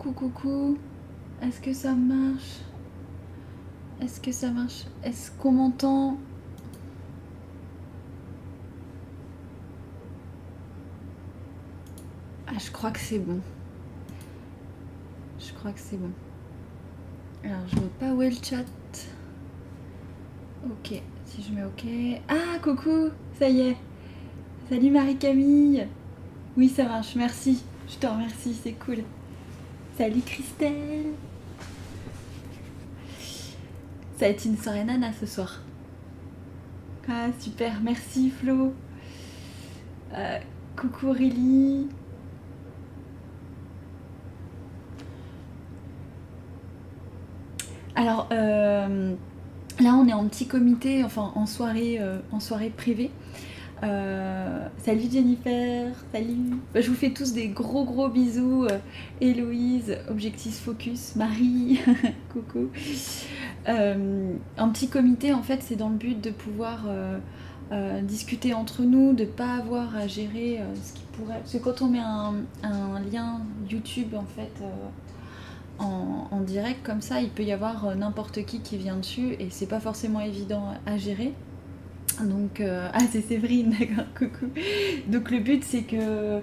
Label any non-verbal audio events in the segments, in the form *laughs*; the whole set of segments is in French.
coucou. Coucou. Est-ce que ça marche? Est-ce que ça marche? Est-ce qu'on m'entend? Ah, je crois que c'est bon. Je crois que c'est bon. Alors, je vois pas où est le chat. Ok, si je mets ok. Ah, coucou, ça y est. Salut Marie-Camille. Oui, ça marche, merci. Je te remercie, c'est cool. Salut Christelle. Ça va être une soirée nana ce soir. Ah, super, merci Flo. Euh, coucou Rilly. Alors, euh, là, on est en petit comité, enfin en soirée, euh, en soirée privée. Euh, salut Jennifer, salut. Bah, je vous fais tous des gros gros bisous. Héloïse, Objectif Focus, Marie, *laughs* coucou. un petit comité, en fait, c'est dans le but de pouvoir discuter entre nous, de pas avoir à gérer ce qui pourrait. Parce que quand on met un, lien YouTube, en fait en, direct comme ça, il peut y avoir euh, n'importe qui qui vient dessus et c'est pas forcément évident à gérer. Donc, euh, *laughs* ah, c'est Séverine, *laughs* d'accord, coucou. Donc, le but, c'est que,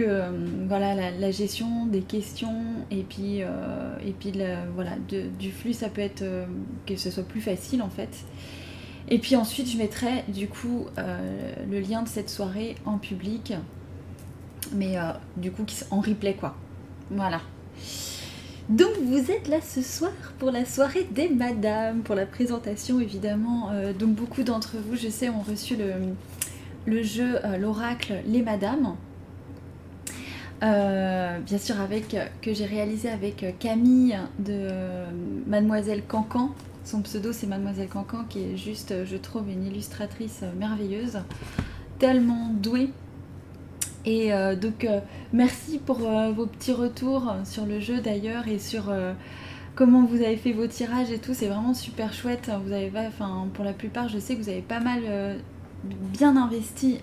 euh, voilà, la, gestion des questions et puis, et puis voilà, du flux, ça peut être que ce soit plus facile en fait. Et puis ensuite, je mettrai du coup le lien de cette soirée en public, mais du coup en replay quoi. Voilà. Donc vous êtes là ce soir pour la soirée des madames, pour la présentation évidemment. Euh, donc beaucoup d'entre vous, je sais, ont reçu le, jeu, euh, l'oracle Les Madames. Euh, bien sûr avec que j'ai réalisé avec Camille de Mademoiselle Cancan. Son pseudo c'est Mademoiselle Cancan qui est juste, je trouve, une illustratrice merveilleuse, tellement douée et euh, donc euh, merci pour euh, vos petits retours sur le jeu d'ailleurs et sur comment vous avez fait vos tirages et tout. C'est vraiment super chouette. Vous avez, enfin pour la plupart, je sais que vous avez pas mal bien investi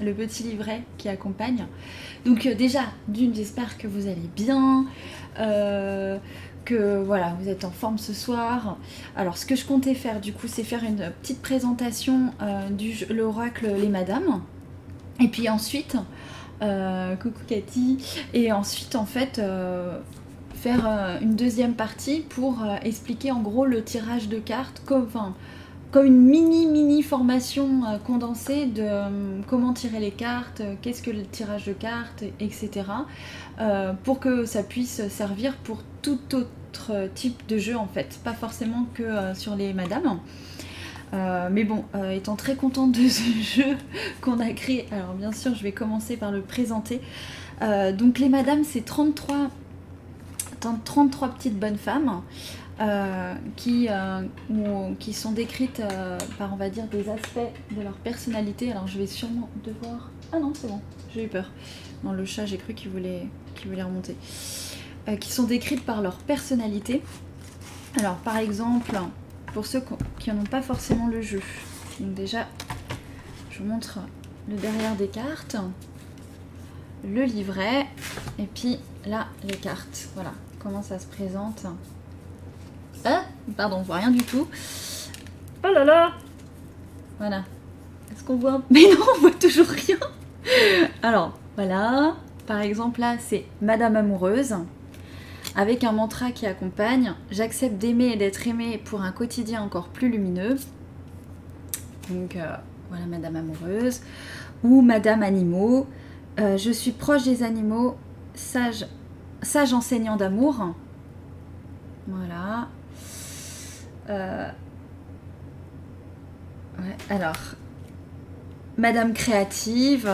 le, petit livret qui accompagne. Donc déjà, d'une, j'espère que vous allez bien. que voilà, vous êtes en forme ce soir. Alors, ce que je comptais faire, du coup, c'est faire une petite présentation du l'oracle Les Madames. Et puis ensuite, euh, coucou Cathy, et ensuite en fait euh, faire euh, une deuxième partie pour expliquer en gros le tirage de cartes comme, comme une mini mini formation condensée de comment tirer les cartes, qu'est-ce que le tirage de cartes, etc. pour que ça puisse servir pour tout autre type de jeu en fait, pas forcément que sur les madames. Euh, mais bon, euh, étant très contente de *laughs* ce jeu qu'on a créé, alors bien sûr, je vais commencer par le présenter. Euh, donc, les madames, c'est 33, 33 petites bonnes femmes qui, sont décrites par, on va dire, des aspects de leur personnalité. Alors, je vais sûrement devoir. Ah non, c'est bon, j'ai eu peur. Non, le chat, j'ai cru qu'il voulait, voulait remonter. qui sont décrites par leur personnalité. Alors, par exemple, pour ceux qui n'en ont pas forcément le jeu. Donc déjà, je vous montre le derrière des cartes, le livret, et puis là, les cartes. Voilà, comment ça se présente. Ah, pardon, on voit rien du tout. Oh là là Voilà. Est-ce qu'on voit *laughs* Mais non, on voit toujours rien Alors, voilà. Par exemple, là, c'est Madame Amoureuse avec un mantra qui accompagne J'accepte d'aimer et d'être aimé pour un quotidien encore plus lumineux. Donc euh, voilà Madame Amoureuse. Ou Madame Animaux. Euh, je suis proche des animaux, sage, sage enseignant d'amour. Voilà. Euh, alors, Madame créative,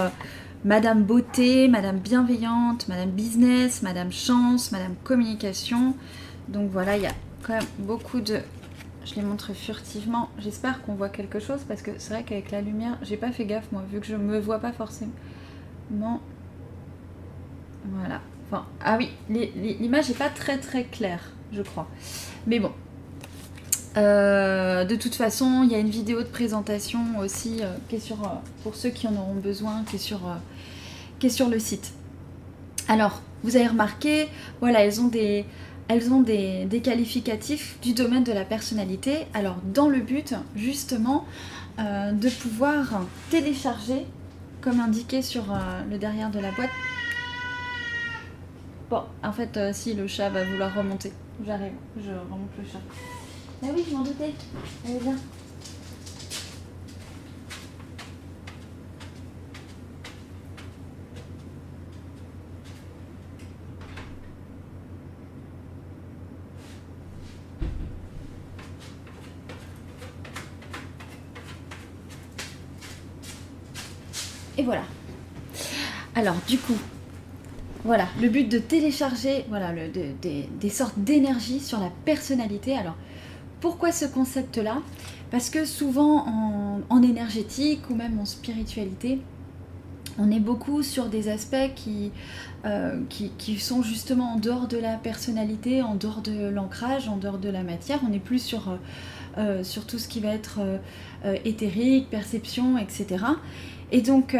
Madame Beauté, Madame Bienveillante, Madame Business, Madame Chance, Madame Communication. Donc voilà, il y a quand même beaucoup de... Je les montre furtivement. J'espère qu'on voit quelque chose parce que c'est vrai qu'avec la lumière, j'ai pas fait gaffe moi, vu que je me vois pas forcément. Voilà. Enfin, ah oui, l'image n'est pas très très claire, je crois. Mais bon, euh, de toute façon, il y a une vidéo de présentation aussi euh, qui est sur, euh, pour ceux qui en auront besoin, qui est sur, qui sur le site. Alors, vous avez remarqué, voilà, elles ont des, elles ont des, qualificatifs du domaine de la personnalité. Alors, dans le but, justement, de pouvoir télécharger, comme indiqué sur le derrière de la boîte. Bon, en fait, si le chat va vouloir remonter, j'arrive, je remonte le chat. Ah oui, je m'en doutais. Allez, viens. Et voilà. Alors, du coup, voilà, le but de télécharger voilà, des sortes d'énergie sur la personnalité. Alors, pourquoi ce concept-là? Parce que souvent en, énergétique ou même en spiritualité, on est beaucoup sur des aspects qui, euh, qui, sont justement en dehors de la personnalité, en dehors de l'ancrage, en dehors de la matière. On est plus sur, euh, euh, sur tout ce qui va être éthérique, perception, etc. Et donc,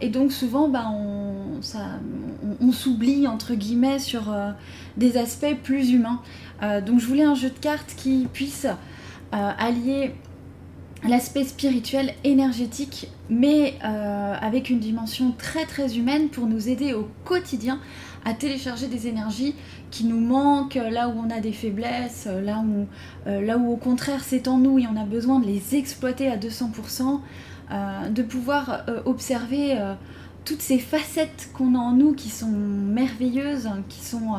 et donc souvent, bah, on s'oublie, entre guillemets, sur des aspects plus humains. Euh, donc je voulais un jeu de cartes qui puisse euh, allier l'aspect spirituel, énergétique, mais euh, avec une dimension très très humaine pour nous aider au quotidien à télécharger des énergies qui nous manquent, là où on a des faiblesses, là où, là où au contraire c'est en nous et on a besoin de les exploiter à 200%, de pouvoir observer toutes ces facettes qu'on a en nous qui sont merveilleuses, qui sont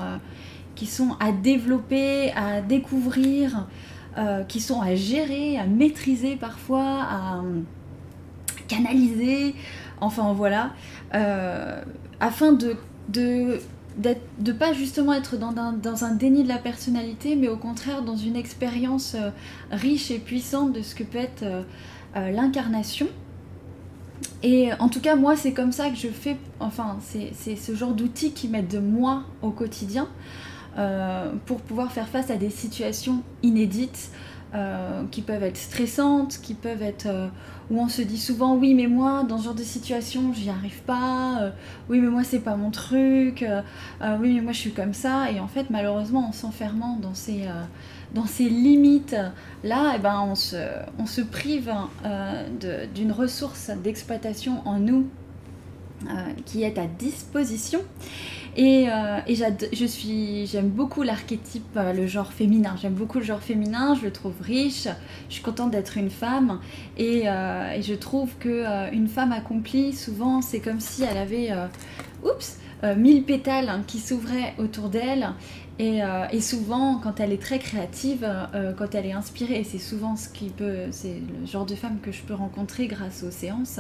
qui sont à développer, à découvrir, euh, qui sont à gérer, à maîtriser parfois, à canaliser, enfin voilà, euh, afin de, de de pas justement être dans un, dans un, déni de la personnalité, mais au contraire dans une expérience euh, riche et puissante de ce que peut être l'incarnation. Et en tout cas, moi, c'est comme ça que je fais, enfin, c'est ce genre d'outils qui m'aident moi au quotidien. Euh, pour pouvoir faire face à des situations inédites euh, qui peuvent être stressantes, qui peuvent être euh, où on se dit souvent oui mais moi dans ce genre de situation j'y arrive pas, oui mais moi c'est pas mon truc, oui mais moi je suis comme ça. Et en fait malheureusement en s'enfermant dans ces dans ces limites là eh ben on se, on se prive d'une ressource d'exploitation en nous qui est à disposition et, euh, je suis, j'aime beaucoup l'archétype, euh, le genre féminin. J'aime beaucoup le genre féminin, je le trouve riche. Je suis contente d'être une femme. Et, euh, je trouve que une femme accomplie, souvent, c'est comme si elle avait, oups, mille pétales hein, qui s'ouvraient autour d'elle. Et, souvent, quand elle est très créative, quand elle est inspirée, c'est souvent ce qui peut, c'est le genre de femme que je peux rencontrer grâce aux séances.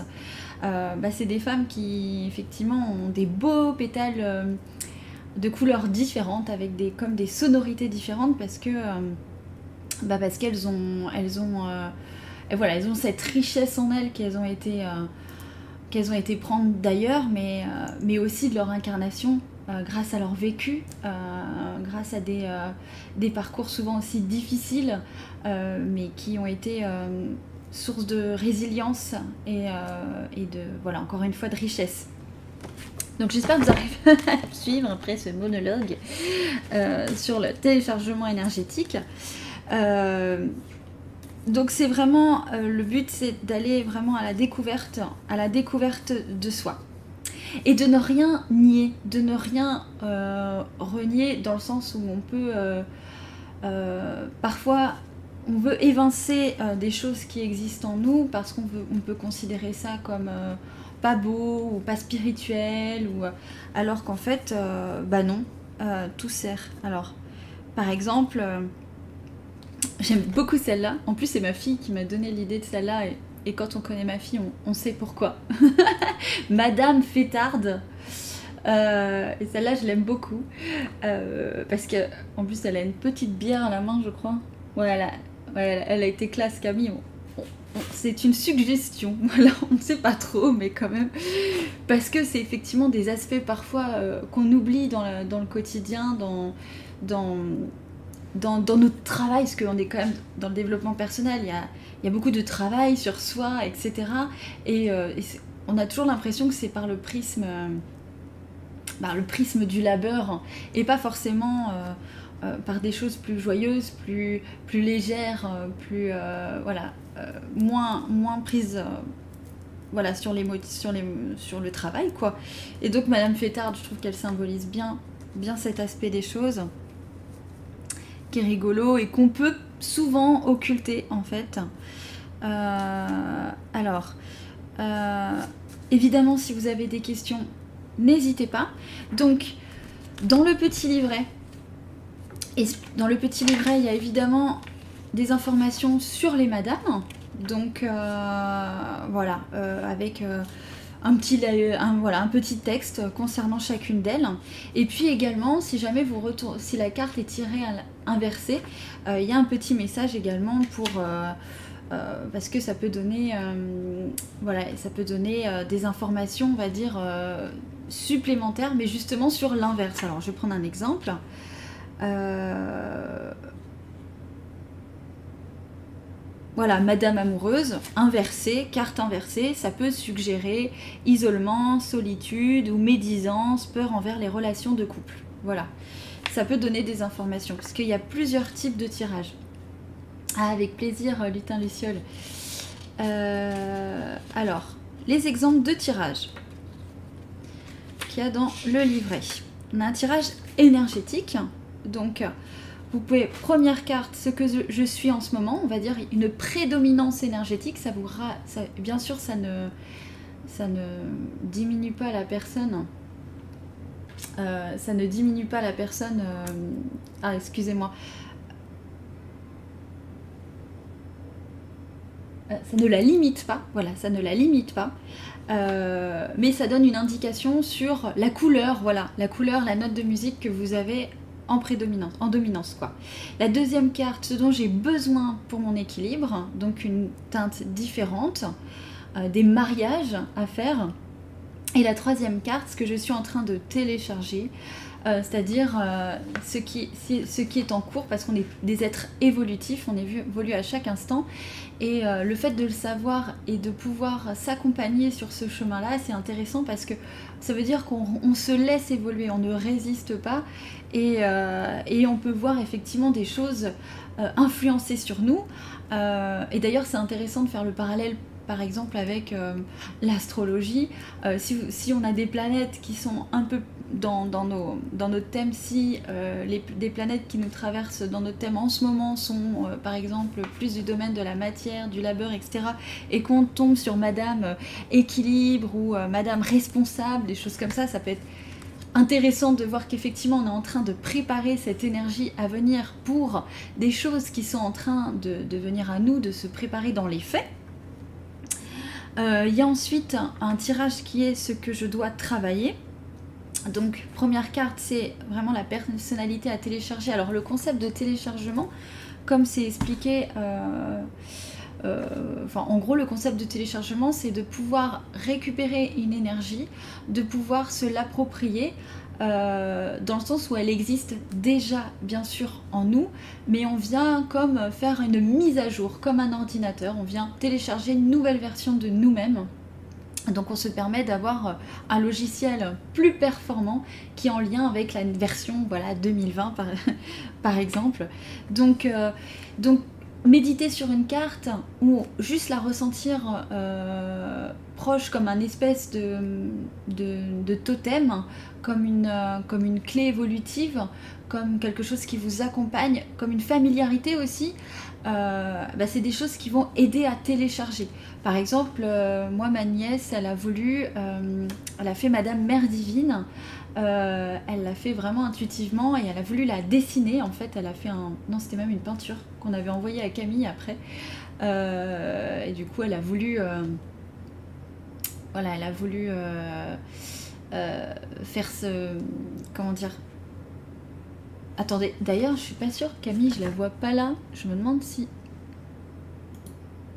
Euh, bah, c'est des femmes qui effectivement ont des beaux pétales euh, de couleurs différentes avec des comme des sonorités différentes parce que euh, bah, parce qu'elles ont elles ont voilà elles ont cette richesse en elles qu'elles ont été qu'elles ont été prendre d'ailleurs mais mais aussi de leur incarnation grâce à leur vécu, grâce à des, des, parcours souvent aussi difficiles, mais qui ont été source de résilience et, euh, voilà, encore une fois, de richesse. Donc j'espère que vous arrivez *laughs* à suivre après ce monologue euh, sur le téléchargement énergétique. Euh, donc c'est vraiment le but, c'est d'aller vraiment à la découverte, à la découverte de soi et de ne rien nier, de ne rien renier dans le sens où on peut parfois on veut évincer euh, des choses qui existent en nous parce qu'on on peut considérer ça comme euh, pas beau ou pas spirituel, ou, euh, alors qu'en fait, bah non, tout sert. Alors, par exemple, j'aime beaucoup celle-là. En plus, c'est ma fille qui m'a donné l'idée de celle-là. Quand on connaît ma fille, on, sait pourquoi. *laughs* Madame Fétarde. et celle-là, je l'aime beaucoup. parce que, plus, elle a une petite bière à la main, je crois. Voilà, elle, a été classe Camille. c'est une suggestion, *laughs* voilà, on ne sait pas trop, mais quand même. Parce que c'est effectivement des aspects parfois euh, qu'on oublie dans, le quotidien, dans, notre travail, parce qu'on est quand même dans le développement personnel, il y a beaucoup de travail sur soi, etc. Et, euh, on a toujours l'impression que c'est par le prisme bah, le prisme du labeur et pas forcément par des choses plus joyeuses, plus, plus légères, plus voilà, moins, moins prises voilà, sur, les, sur le travail, quoi. Et donc, Madame Fétard, je trouve qu'elle symbolise bien, bien cet aspect des choses, qui est rigolo et qu'on peut souvent occulter, en fait. Euh, alors, euh, évidemment, si vous avez des questions, n'hésitez pas. Donc, dans le petit livret, et dans le petit livret, il y a évidemment des informations sur les madames, donc euh, voilà, avec un petit, texte concernant chacune d'elles. Et puis également, si jamais vous retournez, si la carte est tirée inversée, il y a un petit message également pour parce que ça peut donner, voilà, ça peut donner des informations, on va dire, supplémentaires, mais justement sur l'inverse. Alors, je vais prendre un exemple. Voilà, Madame amoureuse, inversée, carte inversée, ça peut suggérer isolement, solitude ou médisance, peur envers les relations de couple. Voilà, ça peut donner des informations, parce qu'il y a plusieurs types de tirages. Ah, avec plaisir, euh, Lutin Luciole. Euh, alors, les exemples de tirage qu'il y a dans le livret. On a un tirage énergétique, donc vous pouvez, première carte, ce que je suis en ce moment, on va dire une prédominance énergétique, ça vous bien sûr ça ne, ça ne diminue pas la personne. Euh, ça ne diminue pas la personne. Euh, ah, excusez-moi. Euh, ça ne la limite pas, voilà, ça ne la limite pas. mais ça donne une indication sur la couleur, voilà, la couleur, la note de musique que vous avez en prédominance, en dominance quoi. La deuxième carte, ce dont j'ai besoin pour mon équilibre, donc une teinte différente, euh, des mariages à faire. Et la troisième carte, ce que je suis en train de télécharger, euh, c'est-à-dire euh, ce, ce qui est en cours, parce qu'on est des êtres évolutifs, on évolue à chaque instant, et le fait de le savoir et de pouvoir s'accompagner sur ce chemin-là, c'est intéressant parce que ça veut dire qu'on se laisse évoluer, on ne résiste pas, euh, et, on peut voir effectivement des choses euh, influencer sur nous. Euh, et d'ailleurs, c'est intéressant de faire le parallèle par exemple avec l'astrologie, si, on a des planètes qui sont un peu dans, nos, dans notre thème, si les, des planètes qui nous traversent dans notre thème en ce moment sont par exemple plus du domaine de la matière, du labeur, etc., et qu'on tombe sur Madame équilibre ou Madame responsable, des choses comme ça, ça peut être intéressant de voir qu'effectivement on est en train de préparer cette énergie à venir pour des choses qui sont en train de, venir à nous, de se préparer dans les faits. Euh, il y a ensuite un, tirage qui est ce que je dois travailler. Donc première carte c'est vraiment la personnalité à télécharger. Alors le concept de téléchargement, comme c'est expliqué... Euh, euh, enfin, en gros, le concept de téléchargement, c'est de pouvoir récupérer une énergie, de pouvoir se l'approprier, euh, dans le sens où elle existe déjà, bien sûr, en nous, mais on vient comme faire une mise à jour, comme un ordinateur, on vient télécharger une nouvelle version de nous-mêmes. Donc on se permet d'avoir un logiciel plus performant qui est en lien avec la version voilà, 2020 par, *laughs* par exemple. Donc, euh, donc méditer sur une carte ou juste la ressentir euh, proche comme un espèce de, de, totem, comme une, euh, comme une clé évolutive, comme quelque chose qui vous accompagne, comme une familiarité aussi, euh, bah, c'est des choses qui vont aider à télécharger. Par exemple, moi, ma nièce, elle a voulu, elle a fait Madame Mère Divine. Euh, elle l'a fait vraiment intuitivement et elle a voulu la dessiner. En fait, elle a fait un. Non, c'était même une peinture qu'on avait envoyée à Camille après. Euh, et du coup, elle a voulu. Euh, voilà, elle a voulu faire ce. Comment dire Attendez, d'ailleurs, je suis pas sûre, Camille, je la vois pas là. Je me demande si.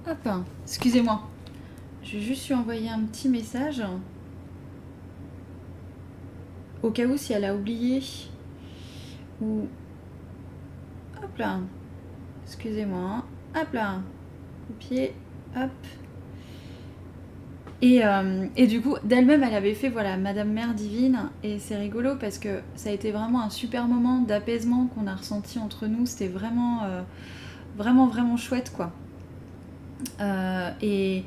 Hop, hein. excusez-moi. Je vais juste lui envoyer un petit message au cas où si elle a oublié ou hop là excusez-moi hop là pied hop Et, euh, et, du coup, d'elle-même, elle avait fait voilà Madame Mère Divine, et c'est rigolo parce que ça a été vraiment un super moment d'apaisement qu'on a ressenti entre nous. C'était vraiment, euh, vraiment, vraiment chouette, quoi. Euh, et,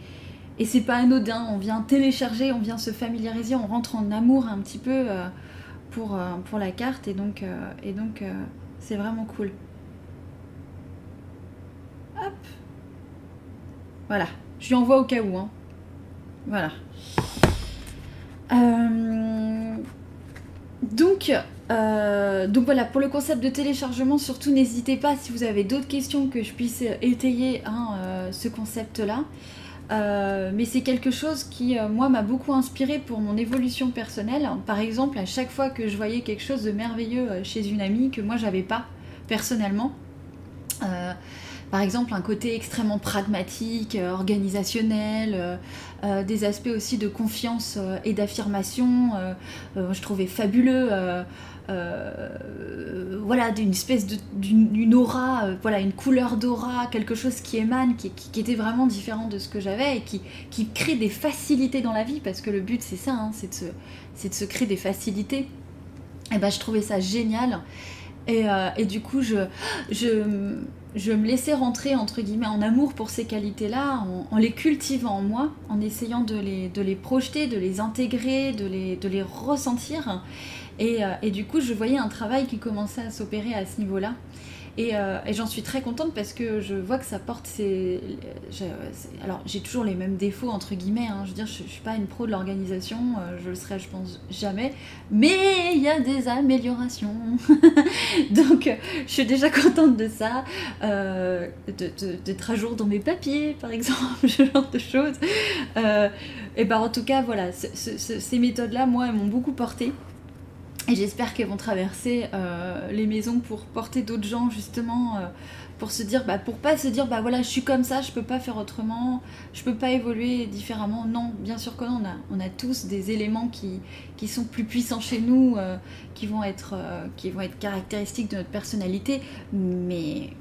et c'est pas anodin. On vient télécharger, on vient se familiariser, on rentre en amour un petit peu pour, pour la carte, et donc, et donc c'est vraiment cool. Hop. Voilà. Je lui envoie au cas où. Hein. Voilà. Euh, donc, euh, donc voilà, pour le concept de téléchargement, surtout n'hésitez pas si vous avez d'autres questions que je puisse étayer hein, euh, ce concept-là. mais c'est quelque chose qui, moi, m'a beaucoup inspiré pour mon évolution personnelle. Par exemple, à chaque fois que je voyais quelque chose de merveilleux chez une amie que moi, j'avais pas personnellement, par exemple un côté extrêmement pragmatique, euh, organisationnel, euh, euh, des aspects aussi de confiance et d'affirmation. je trouvais fabuleux. voilà, d'une espèce d'une aura, voilà, une couleur d'aura, quelque chose qui émane, qui, était vraiment différent de ce que j'avais et qui, qui, crée des facilités dans la vie, parce que le but c'est ça, hein, c'est de, se, de se créer des facilités. Et ben je trouvais ça génial. Et, et du coup, je, je, je me laissais rentrer entre guillemets en amour pour ces qualités-là, en, les cultivant en moi, en essayant de les, de les projeter, de les intégrer, de les, de les ressentir. Et, euh, et, du coup, je voyais un travail qui commençait à s'opérer à ce niveau-là. Euh, et, j'en suis très contente parce que je vois que ça porte ses. alors, j'ai toujours les mêmes défauts, entre guillemets. Hein. Je veux dire, je, ne suis pas une pro de l'organisation, euh, je le serai, je pense, jamais. Mais il y a des améliorations. *laughs* Donc, je suis déjà contente de ça. Euh, d'être à jour dans mes papiers, par exemple, *laughs* ce genre de choses. et ben, en tout cas, voilà, ces méthodes-là, moi, elles m'ont beaucoup porté. Et j'espère qu'elles vont traverser euh, les maisons pour porter d'autres gens justement euh, pour se dire bah pour pas se dire bah voilà je suis comme ça je peux pas faire autrement je peux pas évoluer différemment. Non bien sûr que non on a, on a tous des éléments qui, qui sont plus puissants chez nous euh, qui vont être qui vont être caractéristiques de notre personnalité mais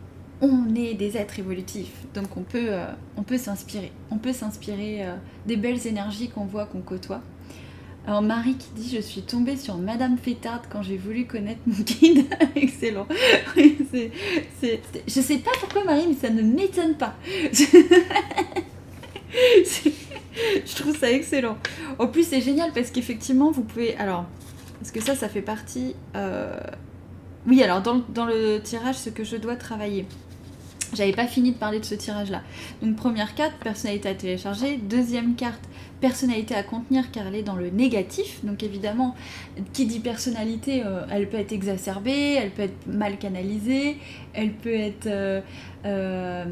on est des êtres évolutifs. Donc on peut on peut s'inspirer. On peut s'inspirer des belles énergies qu'on voit qu'on côtoie alors Marie qui dit je suis tombée sur Madame Fétarde quand j'ai voulu connaître mon *laughs* guide. Excellent. *laughs* Je Je sais pas pourquoi Marie, mais ça ne m'étonne pas. *laughs* je trouve ça excellent. En plus c'est génial parce qu'effectivement vous pouvez... Alors, parce que ça, ça fait partie... Euh, oui, alors dans, dans le tirage, ce que je dois travailler. J'avais pas fini de parler de ce tirage là. Donc première carte, personnalité à télécharger. Deuxième carte, personnalité à contenir car elle est dans le négatif. Donc évidemment, qui dit personnalité, euh, elle peut être exacerbée, elle peut être mal canalisée, elle peut être... Euh, euh,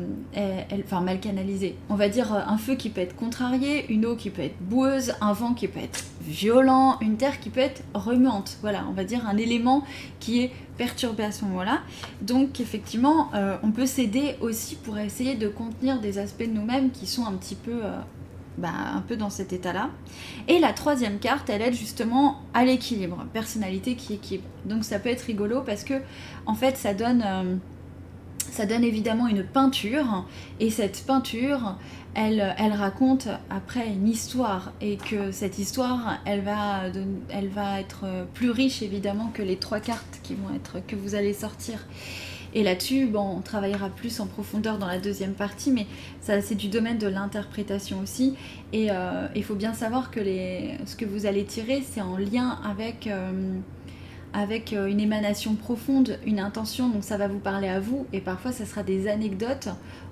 enfin mal canalisée. On va dire un feu qui peut être contrarié, une eau qui peut être boueuse, un vent qui peut être violent, une terre qui peut être remuante. Voilà, on va dire un élément qui est perturbé à ce moment-là. Donc effectivement, on peut s'aider aussi pour essayer de contenir des aspects de nous-mêmes qui sont un petit peu bah, un peu dans cet état-là. Et la troisième carte, elle aide justement à l'équilibre, personnalité qui équilibre. Donc ça peut être rigolo parce que en fait ça donne, euh, ça donne évidemment une peinture et cette peinture, elle, raconte après une histoire et que cette histoire, elle va, elle va être plus riche évidemment que les trois cartes qui vont être que vous allez sortir. Et là-dessus, on travaillera plus en profondeur dans la deuxième partie, mais ça, c'est du domaine de l'interprétation aussi. Et euh, il faut bien savoir que les, ce que vous allez tirer, c'est en lien avec, euh, avec euh, une émanation profonde, une intention. Donc ça va vous parler à vous. Et parfois, ça sera des anecdotes.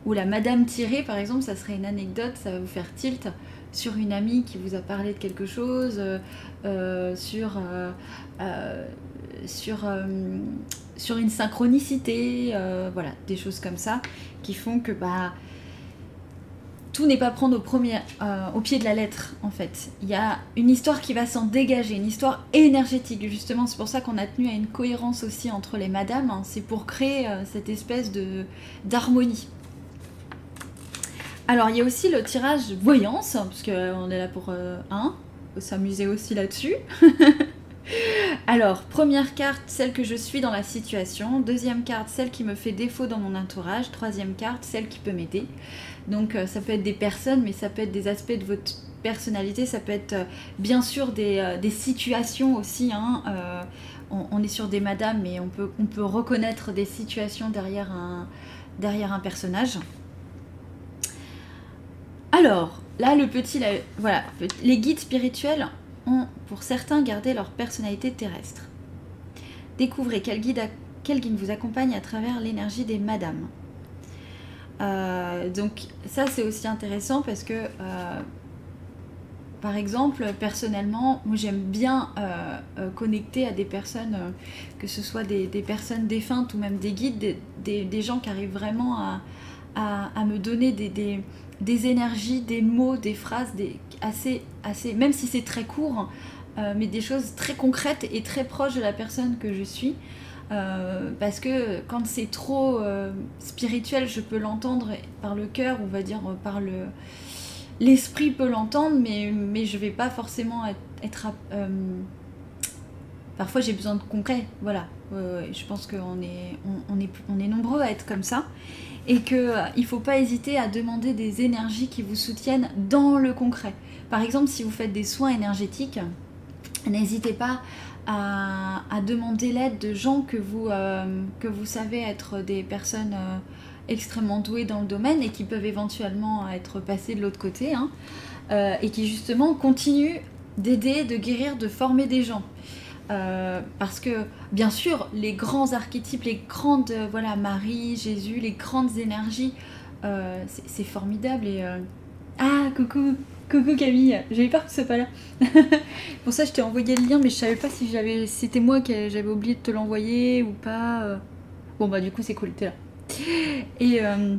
Ou la madame tirée, par exemple, ça serait une anecdote, ça va vous faire tilt sur une amie qui vous a parlé de quelque chose, sur, sur sur une synchronicité, euh, voilà, des choses comme ça qui font que bah tout n'est pas prendre euh, au pied de la lettre en fait. Il y a une histoire qui va s'en dégager, une histoire énergétique justement. C'est pour ça qu'on a tenu à une cohérence aussi entre les madames. Hein. C'est pour créer euh, cette espèce de d'harmonie. Alors il y a aussi le tirage voyance, parce qu'on est là pour un, s'amuser aussi là-dessus. *laughs* *laughs* Alors, première carte, celle que je suis dans la situation. Deuxième carte, celle qui me fait défaut dans mon entourage. Troisième carte, celle qui peut m'aider. Donc, euh, ça peut être des personnes, mais ça peut être des aspects de votre personnalité, ça peut être bien sûr des, situations aussi. Hein, on, est sur des madames, mais on peut, on peut reconnaître des situations derrière un, derrière un personnage. Alors, là, le petit, voilà, les guides spirituels pour certains gardé leur personnalité terrestre. Découvrez quel guide, quel guide vous accompagne à travers l'énergie des madames. Euh, donc ça c'est aussi intéressant parce que euh, par exemple personnellement moi j'aime bien euh, connecter à des personnes que ce soit des, personnes défuntes ou même des guides des, gens qui arrivent vraiment à, me donner des, des, énergies des mots des phrases assez, assez même si c'est très court mais des choses très concrètes et très proches de la personne que je suis euh, parce que quand c'est trop euh, spirituel, je peux l'entendre par le cœur, on va dire par le l'esprit peut l'entendre, mais mais je vais pas forcément être, euh, parfois j'ai besoin de concret, voilà. je pense qu'on est on, est on est nombreux à être comme ça et que il faut pas hésiter à demander des énergies qui vous soutiennent dans le concret. Par exemple, si vous faites des soins énergétiques, n'hésitez pas à, demander l'aide de gens que vous, euh, savez être des personnes euh, extrêmement douées dans le domaine et qui peuvent éventuellement être passées de l'autre côté hein, euh, et qui justement continuent d'aider, de guérir, de former des gens. Parce que bien sûr, les grands archétypes, les grandes, voilà, Marie, Jésus, les grandes énergies, c'est formidable et ah coucou Coucou Camille, j'avais peur que tu sois pas là. *laughs* Pour ça, je t'ai envoyé le lien, mais je savais pas si j'avais, c'était moi qui j'avais oublié de te l'envoyer ou pas. Euh. Bon bah du coup c'est cool, t'es là. Et, euh,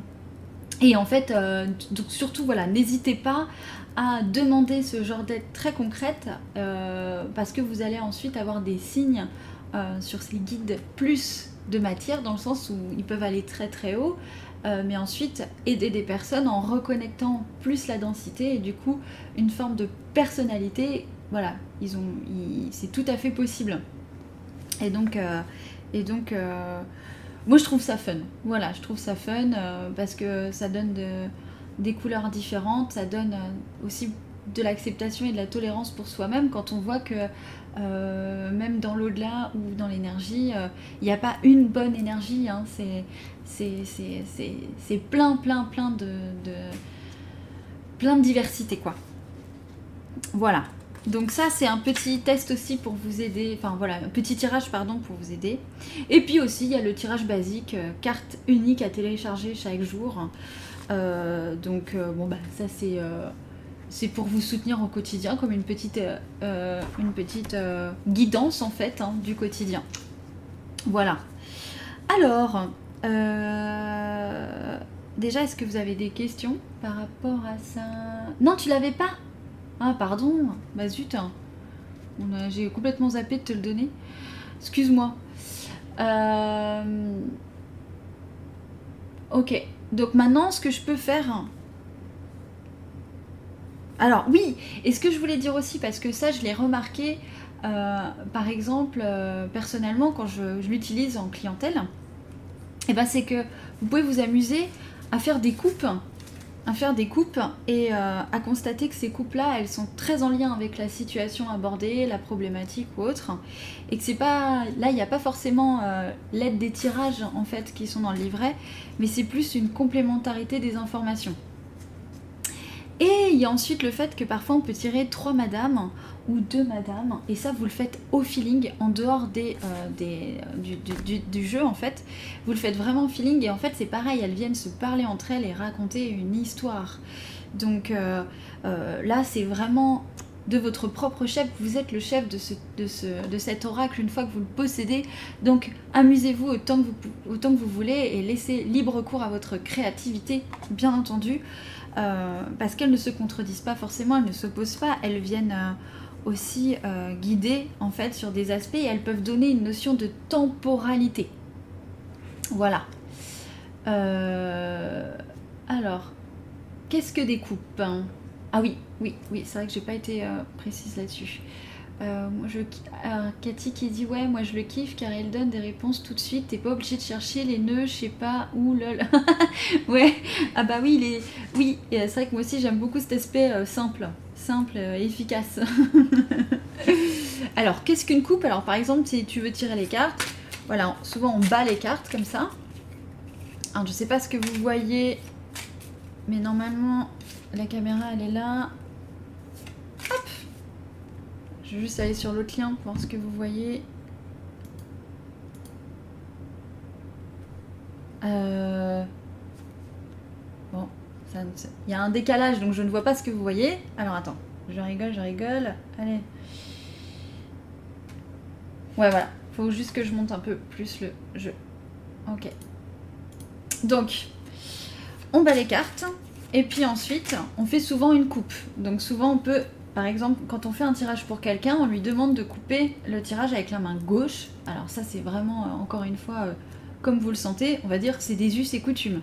et en fait, euh, donc surtout voilà, n'hésitez pas à demander ce genre d'aide très concrète parce que vous allez ensuite avoir des signes sur ces guides plus de matière dans le sens où ils peuvent aller très très haut euh, mais ensuite aider des personnes en reconnectant plus la densité et du coup une forme de personnalité. Voilà, ils ont, c'est tout à fait possible. Et donc, euh, et donc euh, moi je trouve ça fun. Voilà, je trouve ça fun parce que ça donne des couleurs différentes, ça donne aussi de l'acceptation et de la tolérance pour soi-même quand on voit que euh, même dans l'au-delà ou dans l'énergie, il euh, n'y a pas une bonne énergie, hein, c'est plein, plein, plein de, plein de diversité, quoi. Voilà. Donc ça, c'est un petit test aussi pour vous aider, enfin voilà, un petit tirage, pardon, pour vous aider. Et puis aussi, il y a le tirage basique, euh, carte unique à télécharger chaque jour. Donc, bon, bah, ça, c'est c'est pour vous soutenir au quotidien comme une petite, euh, euh, euh, guidance en fait hein, du quotidien. Voilà. Alors, déjà, est-ce que vous avez des questions par rapport à ça? Non, tu l'avais pas? Ah, pardon. Bah zut. J'ai complètement zappé de te le donner. Excuse-moi. Ok. Donc maintenant, ce que je peux faire, alors oui, et ce que je voulais dire aussi, parce que ça je l'ai remarqué, euh, par exemple, euh, personnellement, quand je, l'utilise en clientèle, et eh ben, c'est que vous pouvez vous amuser à faire des coupes, à faire des coupes et euh, à constater que ces coupes-là, elles sont très en lien avec la situation abordée, la problématique ou autre, et que c'est pas, là, il n'y a pas forcément l'aide des tirages en fait qui sont dans le livret, mais c'est plus une complémentarité des informations. Et il y a ensuite le fait que parfois on peut tirer trois madames ou deux madames, et ça vous le faites au feeling, en dehors des, euh, des du, jeu en fait. Vous le faites vraiment au feeling, et en fait c'est pareil, elles viennent se parler entre elles et raconter une histoire. Donc euh, euh, là c'est vraiment de votre propre chef, vous êtes le chef de, ce, de, ce, de cet oracle une fois que vous le possédez. Donc amusez-vous autant, que vous, autant que vous voulez et laissez libre cours à votre créativité, bien entendu. Euh, parce qu'elles ne se contredisent pas forcément, elles ne s'opposent pas, elles viennent euh, aussi euh, guider en fait sur des aspects et elles peuvent donner une notion de temporalité. Voilà. alors, qu'est-ce que des coupes hein? Ah oui, oui, oui, c'est vrai que j'ai pas été précise là-dessus. Euh, je, Cathy qui dit ouais moi je le kiffe car il donne des réponses tout de suite t'es pas obligé de chercher les nœuds je sais pas où lol *laughs* ouais ah bah oui les oui c'est vrai que moi aussi j'aime beaucoup cet aspect euh, simple simple et efficace. *laughs* Alors, qu'est-ce qu'une coupe? Alors, par exemple, si tu veux tirer les cartes, voilà, souvent on bat les cartes comme ça. Alors, je sais pas ce que vous voyez, mais normalement, la caméra, elle est là. Je vais juste aller sur l'autre lien pour voir ce que vous voyez. Euh... Bon, il y a un décalage, donc je ne vois pas ce que vous voyez. Alors attends, je rigole, je rigole. Allez. Ouais, voilà. Faut juste que je monte un peu plus le jeu. Ok. Donc, on bat les cartes. Et puis ensuite, on fait souvent une coupe. Donc souvent, on peut, par exemple, quand on fait un tirage pour quelqu'un, on lui demande de couper le tirage avec la main gauche. Alors ça, c'est vraiment, euh, encore une fois, euh, comme vous le sentez, on va dire c'est des us et coutumes.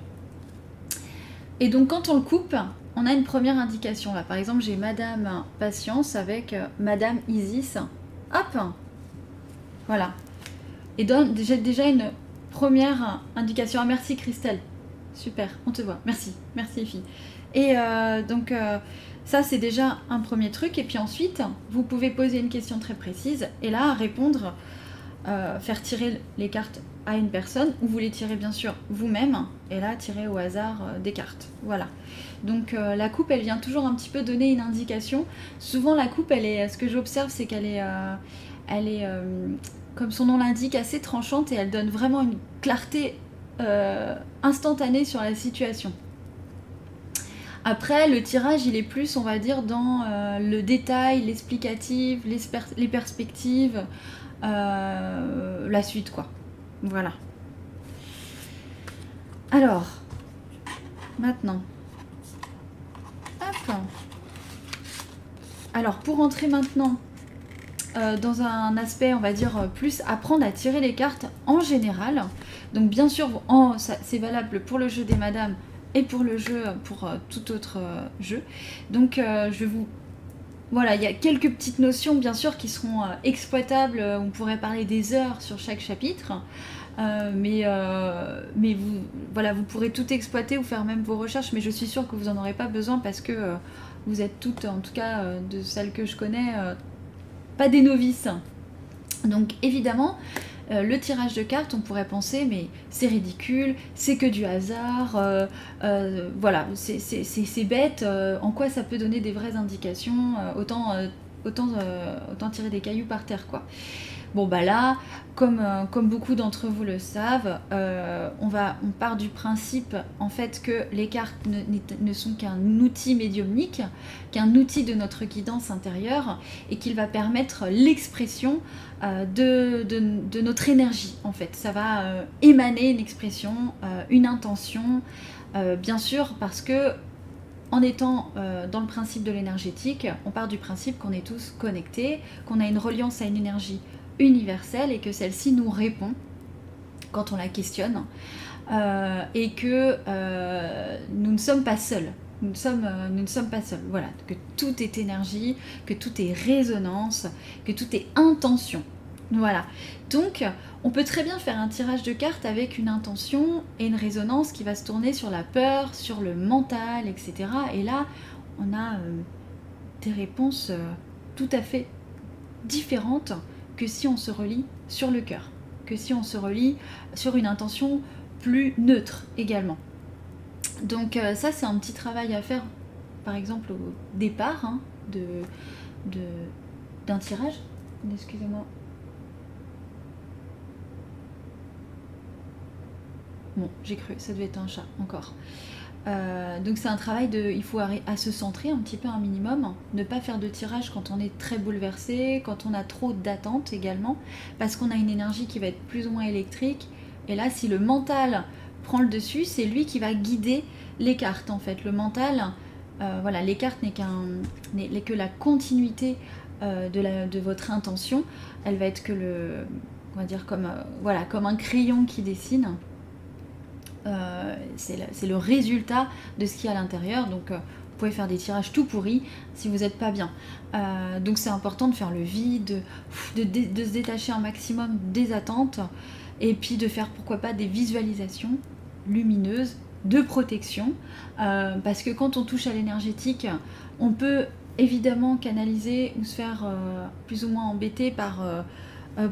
Et donc quand on le coupe, on a une première indication. Là, par exemple, j'ai Madame Patience avec euh, Madame Isis. Hop Voilà. Et donne déjà, déjà une première indication. Ah, merci Christelle. Super, on te voit. Merci, merci. Et donc ça c'est déjà un premier truc. Et puis ensuite, vous pouvez poser une question très précise et là répondre, faire tirer les cartes à une personne, ou vous les tirez bien sûr vous-même, et là tirer au hasard euh, des cartes. Voilà. Donc euh, la coupe, elle vient toujours un petit peu donner une indication. Souvent la coupe, elle est, ce que j'observe, c'est qu'elle est, euh, elle est, comme son nom l'indique, assez tranchante et elle donne vraiment une clarté instantanée sur la situation. Après, le tirage, il est plus, on va dire, dans le détail, l'explicatif, les, perspectives, la suite, quoi. Voilà. Alors, maintenant. Hop. Alors, pour entrer maintenant euh, dans un aspect, on va dire, plus apprendre à tirer les cartes en général. Donc, bien sûr, c'est valable pour le jeu des madames et pour le jeu, pour euh, tout autre euh, jeu. Donc, je vais vous voilà, il y a quelques petites notions bien sûr qui seront euh, exploitables, on pourrait parler des heures sur chaque chapitre, euh, mais, euh, mais vous, voilà, vous pourrez tout exploiter ou faire même vos recherches, mais je suis sûre que vous n'en aurez pas besoin parce que vous êtes toutes, en tout cas de celles que je connais, pas des novices. Donc évidemment, euh, le tirage de cartes, on pourrait penser, mais c'est ridicule, c'est que du hasard, euh, euh, voilà, c'est bête, en quoi ça peut donner des vraies indications, autant, autant, autant tirer des cailloux par terre, quoi. Bon bah là, comme, beaucoup d'entre vous le savent, on, va, on part du principe en fait que les cartes ne, sont qu'un outil médiumnique, qu'un outil de notre guidance intérieure et qu'il va permettre l'expression euh, de, notre énergie en fait. Ça va émaner une expression, une intention, bien sûr parce que en étant dans le principe de l'énergétique, on part du principe qu'on est tous connectés, qu'on a une reliance à une énergie universelle et que celle-ci nous répond quand on la questionne euh, et que euh, nous ne sommes pas seuls. Nous ne, sommes, euh, nous ne sommes pas seuls. Voilà, que tout est énergie, que tout est résonance, que tout est intention. Voilà. Donc, on peut très bien faire un tirage de cartes avec une intention et une résonance qui va se tourner sur la peur, sur le mental, etc. Et là, on a des réponses tout à fait différentes que si on se relie sur le cœur, que si on se relie sur une intention plus neutre également. Donc euh, ça c'est un petit travail à faire par exemple au départ hein, de, d'un tirage. Excusez-moi. Bon, j'ai cru, ça devait être un chat encore. Euh, donc c'est un travail de, il faut à se centrer un petit peu un minimum, ne pas faire de tirage quand on est très bouleversé, quand on a trop d'attentes également, parce qu'on a une énergie qui va être plus ou moins électrique. Et là, si le mental prend le dessus, c'est lui qui va guider les cartes en fait. Le mental, euh, voilà, les cartes n'est qu'un, n'est que la continuité euh, de, la, de votre intention. Elle va être que le, on va dire comme, voilà, comme un crayon qui dessine. Euh, c'est le, résultat de ce qu'il y a à l'intérieur. Donc, euh, vous pouvez faire des tirages tout pourris si vous n'êtes pas bien. Euh, donc, c'est important de faire le vide, de, de, se détacher un maximum des attentes et puis de faire pourquoi pas des visualisations lumineuses de protection. parce que quand on touche à l'énergétique, on peut évidemment canaliser ou se faire plus ou moins embêter par,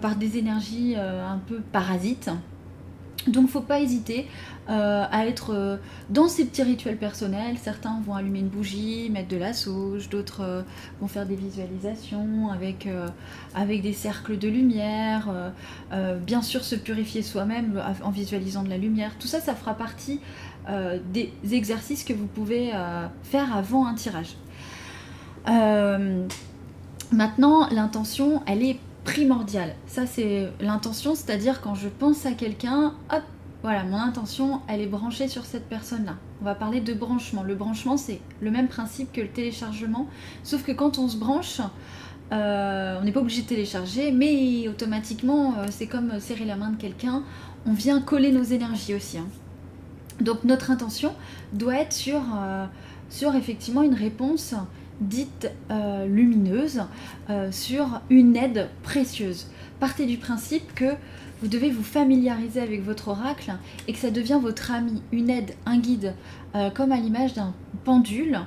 par des énergies un peu parasites. Donc faut pas hésiter euh, à être euh, dans ces petits rituels personnels. Certains vont allumer une bougie, mettre de la sauge, d'autres euh, vont faire des visualisations avec, avec des cercles de lumière, bien sûr se purifier soi-même en visualisant de la lumière. Tout ça, ça fera partie des exercices que vous pouvez faire avant un tirage. maintenant, l'intention, elle est primordiale. Ça, c'est l'intention, c'est-à-dire quand je pense à quelqu'un, hop, voilà, mon intention, elle est branchée sur cette personne-là. On va parler de branchement. Le branchement, c'est le même principe que le téléchargement, sauf que quand on se branche, euh, on n'est pas obligé de télécharger, mais automatiquement, euh, c'est comme serrer la main de quelqu'un, on vient coller nos énergies aussi. Hein. Donc notre intention doit être sur, euh, sur effectivement une réponse dite lumineuse, sur une aide précieuse. Partez du principe que vous devez vous familiariser avec votre oracle et que ça devient votre ami, une aide, un guide, euh, comme à l'image d'un pendule.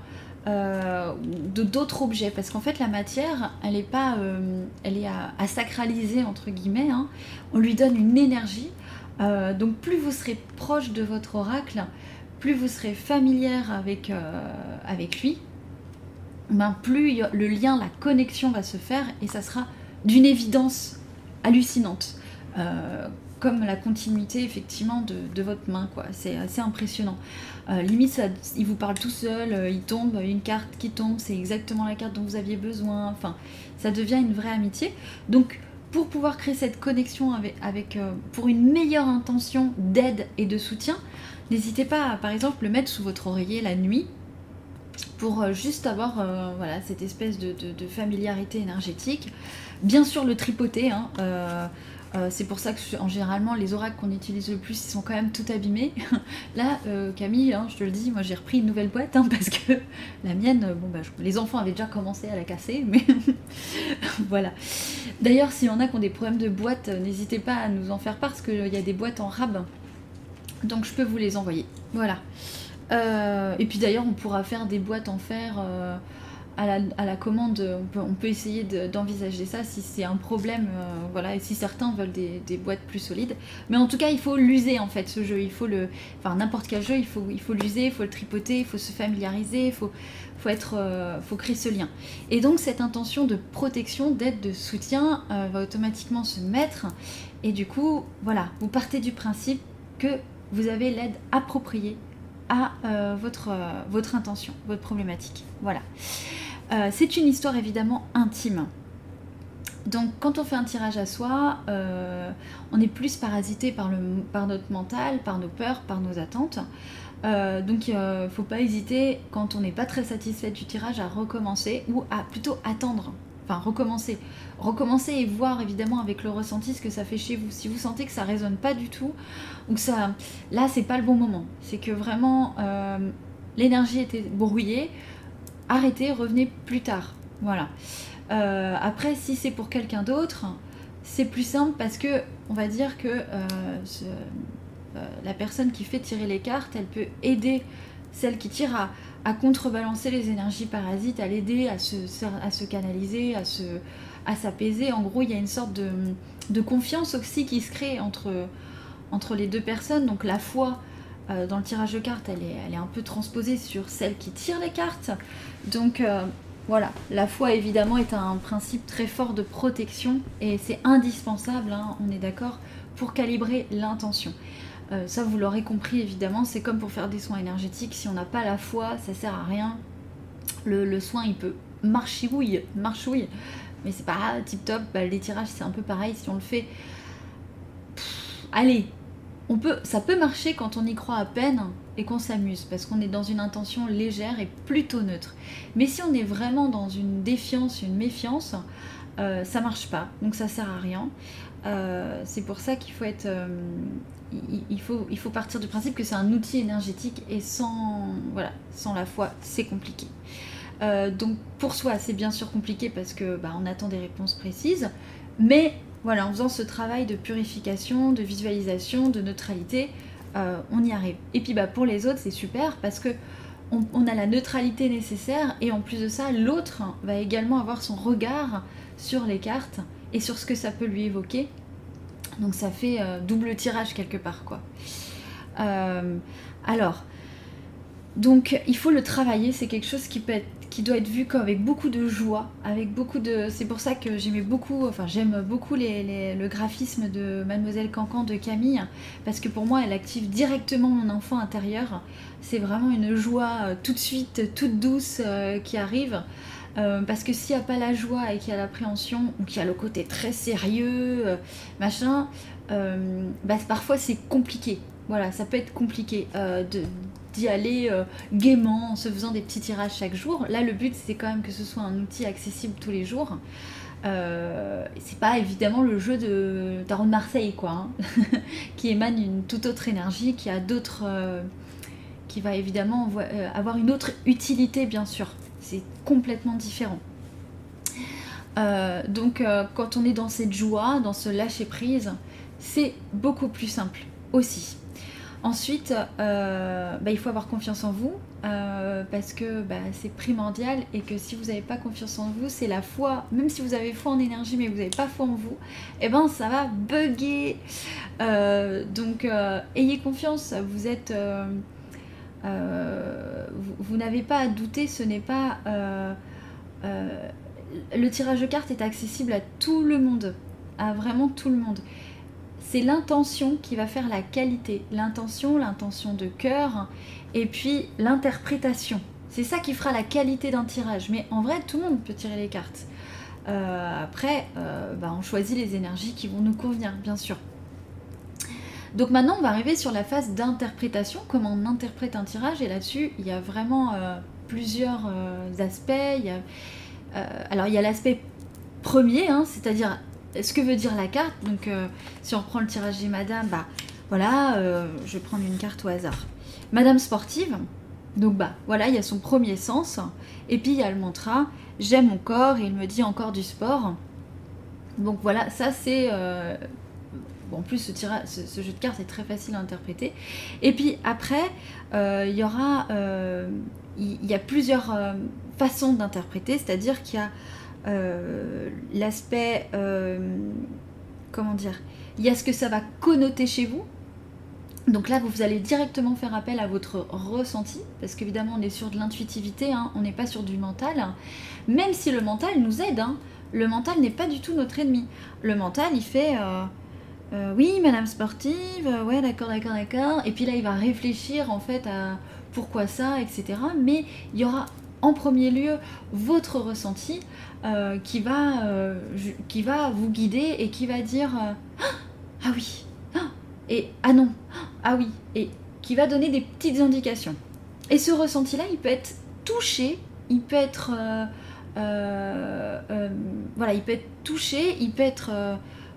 Euh, de d'autres objets parce qu'en fait la matière elle est pas euh, elle est à, sacraliser entre guillemets hein. on lui donne une énergie donc plus vous serez proche de votre oracle plus vous serez familière avec, avec lui ben, plus le lien la connexion va se faire et ça sera d'une évidence hallucinante euh, comme la continuité effectivement de, votre main quoi. C'est assez impressionnant. Euh, limite il vous parle tout seul euh, il tombe une carte qui tombe c'est exactement la carte dont vous aviez besoin. Enfin ça devient une vraie amitié. Donc pour pouvoir créer cette connexion avec, pour une meilleure intention d'aide et de soutien n'hésitez pas à par exemple le mettre sous votre oreiller la nuit pour juste avoir voilà cette espèce de, familiarité énergétique. Bien sûr le tripoter hein, c'est pour ça que en généralement les oracles qu'on utilise le plus ils sont quand même tout abîmés. *laughs* Là, euh, Camille, hein, je te le dis, moi j'ai repris une nouvelle boîte hein, *laughs* parce que la mienne, euh, bon bah, les enfants avaient déjà commencé à la casser, mais *laughs* voilà. D'ailleurs, s'il y en a qui ont des problèmes de boîte, n'hésitez pas à nous en faire part parce qu'il y a des boîtes en rab, donc je peux vous les envoyer. Voilà. et puis d'ailleurs, on pourra faire des boîtes en fer à la, commande, on peut, essayer d'envisager ça si c'est un problème, euh, voilà, et si certains veulent des, boîtes plus solides. Mais en tout cas, il faut l'user en fait, ce jeu. Il faut le, enfin n'importe quel jeu, il faut, l'user, il faut le tripoter, il faut se familiariser, il faut, être, euh, faut créer ce lien. Et donc cette intention de protection, d'aide, de soutien euh, va automatiquement se mettre. Et du coup, voilà, vous partez du principe que vous avez l'aide appropriée à votre intention, votre problématique. Voilà. Euh, c'est une histoire évidemment intime. Donc quand on fait un tirage à soi, euh, on est plus parasité par, notre mental, par nos peurs, par nos attentes. Euh, donc il ne faut pas hésiter quand on n'est pas très satisfait du tirage à recommencer ou à plutôt attendre. Enfin recommencer. Recommencer et voir évidemment avec le ressenti ce que ça fait chez vous. Si vous sentez que ça résonne pas du tout ou que ça... Là c'est pas le bon moment. C'est que vraiment l'énergie était brouillée arrêtez, revenez plus tard. Voilà. Euh, après, si c'est pour quelqu'un d'autre, c'est plus simple parce que on va dire que euh, euh, la personne qui fait tirer les cartes, elle peut aider celle qui tire à, contrebalancer les énergies parasites, à l'aider à se, canaliser, à se à s'apaiser. En gros, il y a une sorte de, confiance aussi qui se crée entre les deux personnes. Donc la foi euh, dans le tirage de cartes, elle est, elle est un peu transposée sur celle qui tire les cartes. Donc euh, voilà, la foi évidemment est un principe très fort de protection et c'est indispensable, hein, on est d'accord, pour calibrer l'intention. Euh, ça, vous l'aurez compris évidemment, c'est comme pour faire des soins énergétiques. Si on n'a pas la foi, ça sert à rien. Le, soin, il peut marchouille, marchouille, mais c'est pas tip top. Bah, les tirages, c'est un peu pareil. Si on le fait, allez, peut, ça peut marcher quand on y croit à peine et qu'on s'amuse, parce qu'on est dans une intention légère et plutôt neutre. Mais si on est vraiment dans une défiance, une méfiance, euh, ça marche pas, donc ça sert à rien. Euh, c'est pour ça qu'il faut être, euh, il, faut, il faut partir du principe que c'est un outil énergétique et sans, voilà, sans la foi, c'est compliqué. donc pour soi, c'est bien sûr compliqué parce que bah, on attend des réponses précises, mais voilà, en faisant ce travail de purification, de visualisation, de neutralité, euh, on y arrive. Et puis bah, pour les autres, c'est super parce que on, a la neutralité nécessaire et en plus de ça, l'autre va également avoir son regard sur les cartes et sur ce que ça peut lui évoquer. Donc ça fait euh, double tirage quelque part quoi. Euh, alors, donc il faut le travailler, c'est quelque chose qui peut être qui doit être vu avec beaucoup de joie, avec beaucoup de. C'est pour ça que j'aimais beaucoup, enfin j'aime beaucoup le graphisme de Mademoiselle Cancan de Camille, parce que pour moi elle active directement mon enfant intérieur. C'est vraiment une joie euh, tout de suite, toute douce euh, qui arrive. Euh, parce que s'il n'y a pas la joie et qu'il y a l'appréhension, ou qu'il y a le côté très sérieux, machin, bah, parfois c'est compliqué. Voilà, ça peut être compliqué de, d'y aller euh, gaiement en se faisant des petits tirages chaque jour. Là, le but, c'est quand même que ce soit un outil accessible tous les jours. Euh, c'est pas évidemment le jeu de Tarot de Marseille, quoi, hein, *laughs* qui émane une toute autre énergie, qui a d'autres. Euh, qui va évidemment avoir une autre utilité, bien sûr. C'est complètement différent. donc, quand on est dans cette joie, dans ce lâcher prise, c'est beaucoup plus simple aussi. Ensuite, euh, bah, il faut avoir confiance en vous euh, parce que bah, c'est primordial et que si vous n'avez pas confiance en vous, c'est la foi. Même si vous avez foi en énergie mais vous n'avez pas foi en vous, eh ben ça va bugger. Euh, donc ayez confiance. Vous êtes, vous, n'avez pas à douter. Ce n'est pas le tirage de cartes est accessible à tout le monde, à vraiment tout le monde c'est l'intention qui va faire la qualité. L'intention, l'intention de cœur, et puis l'interprétation. C'est ça qui fera la qualité d'un tirage. Mais en vrai, tout le monde peut tirer les cartes. Euh, après, euh, bah, on choisit les énergies qui vont nous convenir, bien sûr. Donc maintenant, on va arriver sur la phase d'interprétation, comment on interprète un tirage. Et là-dessus, il y a vraiment euh, plusieurs aspects. alors, il y a l'aspect premier, hein, c'est-à-dire ce que veut dire la carte. Donc, euh, si on reprend le tirage des madames, bah voilà, euh, je vais prendre une carte au hasard. Madame sportive, donc bah voilà, il y a son premier sens. Et puis il y a le mantra j'aime mon corps et il me dit encore du sport. Donc voilà, ça c'est. Euh, en plus, ce, ce, jeu de cartes est très facile à interpréter. Et puis après, il y aura. Il y, a plusieurs façons d'interpréter, c'est-à-dire qu'il y a euh, l'aspect, euh, comment dire, il y a ce que ça va connoter chez vous. Donc là, vous allez directement faire appel à votre ressenti, parce qu'évidemment, on est sur de l'intuitivité, hein, on n'est pas sur du mental, même si le mental nous aide. Hein. le mental n'est pas du tout notre ennemi. Le mental, il fait... Euh, oui, madame sportive, ouais, d'accord, d'accord, d'accord. Et puis là, il va réfléchir en fait à pourquoi ça, etc. Mais il y aura en premier lieu votre ressenti euh, qui, va, euh, qui va vous guider et qui va dire euh, ah oui ah, et ah non ah oui et qui va donner des petites indications. Et ce ressenti là il peut être touché il peut être voilà il peut être touché il peut être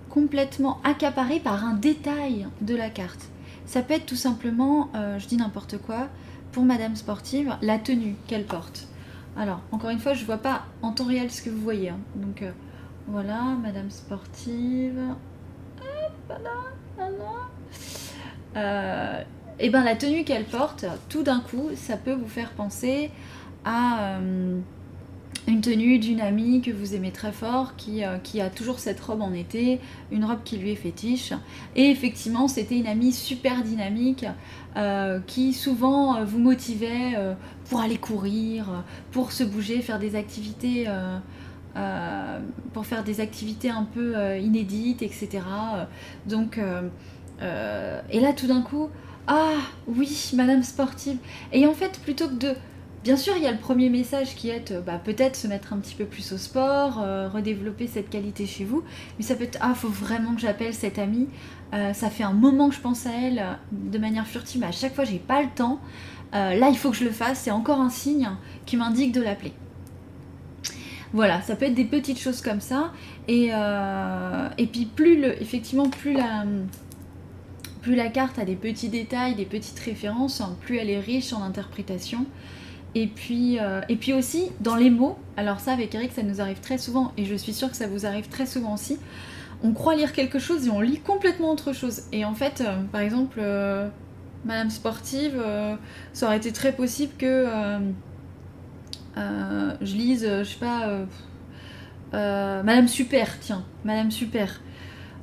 complètement accaparé par un détail de la carte. Ça peut être tout simplement je dis n'importe quoi pour madame sportive la tenue qu'elle porte alors, encore une fois, je vois pas en temps réel ce que vous voyez. Hein. Donc, euh, voilà, Madame Sportive. Hop, euh, et ben la tenue qu'elle porte, tout d'un coup, ça peut vous faire penser à euh, une tenue d'une amie que vous aimez très fort, qui, a toujours cette robe en été, une robe qui lui est fétiche. Et effectivement, c'était une amie super dynamique qui souvent vous motivait pour aller courir, pour se bouger, faire des activités, euh, euh, pour faire des activités un peu euh, inédites, etc. Donc, et là tout d'un coup, ah oui, Madame sportive. Et en fait, plutôt que de Bien sûr, il y a le premier message qui est bah, peut-être se mettre un petit peu plus au sport, redévelopper cette qualité chez vous. Mais ça peut être ah, faut vraiment que j'appelle cette amie. ça fait un moment que je pense à elle de manière furtive, mais à chaque fois j'ai pas le temps. Euh, là il faut que je le fasse, c'est encore un signe qui m'indique de l'appeler. Voilà, ça peut être des petites choses comme ça. Et, euh, et puis plus le, effectivement, plus la, plus la carte a des petits détails, des petites références, hein, plus elle est riche en interprétation. Et puis, euh, et puis aussi dans les mots, alors ça avec Eric ça nous arrive très souvent et je suis sûre que ça vous arrive très souvent aussi. On croit lire quelque chose et on lit complètement autre chose. Et en fait, par exemple, Madame sportive, euh, ça aurait été très possible que euh, euh, je lise, je sais pas, Madame Super, tiens, Madame Super.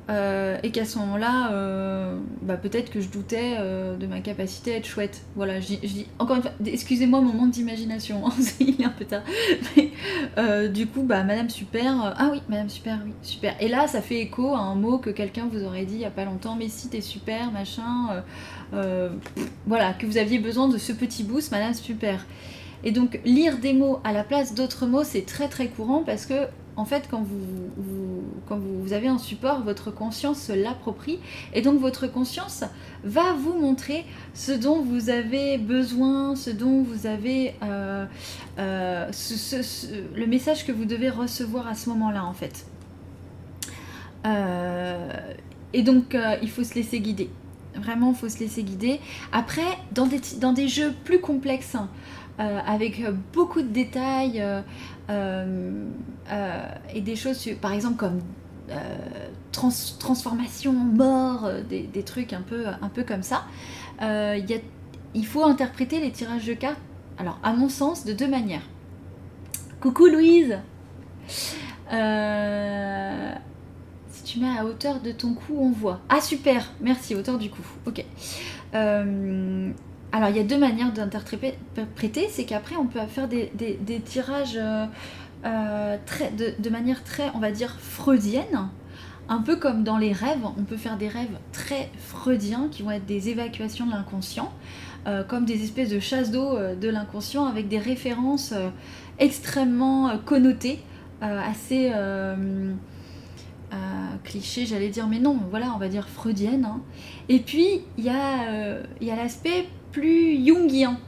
Euh, et qu'à ce moment-là, euh, bah, peut-être que je doutais euh, de ma capacité à être chouette. Voilà, je dis, encore une fois, excusez-moi mon manque d'imagination, *laughs* hein, il est un peu tard. *laughs* Mais du coup, bah, Madame Super, ah oui, Madame Super, oui, super. Et là, ça fait écho à un mot que quelqu'un vous aurait dit il n'y a pas longtemps, mais si t'es super, machin, voilà, que vous aviez besoin de ce petit boost, Madame Super. Et donc, lire des mots à la place d'autres mots, c'est très très courant parce que en fait, quand vous, avez un support, votre conscience l'approprie et donc votre conscience va vous montrer ce dont vous avez besoin, ce dont vous avez euh, euh, le message que vous devez recevoir à ce moment-là, en fait. Euh, et donc, il faut se laisser guider. Vraiment, il faut se laisser guider. Après, dans des, jeux plus complexes, avec beaucoup de détails, et des choses, par exemple, comme euh, transformation, mort, des, trucs un peu, un peu comme ça. il faut interpréter les tirages de cartes, alors à mon sens, de deux manières. Coucou Louise Si tu mets à hauteur de ton cou, on voit. Ah super, merci, hauteur du cou. Ok. Alors, il y a deux manières d'interpréter. C'est qu'après, on peut faire des, tirages euh, euh, de, manière très, on va dire, freudienne. Un peu comme dans les rêves, on peut faire des rêves très freudiens qui vont être des évacuations de l'inconscient, euh, comme des espèces de chasse d'eau de l'inconscient avec des références extrêmement connotées, assez clichés, j'allais dire, mais non, voilà, on va dire freudienne. Hein. Et puis, il y a l'aspect plus jungien,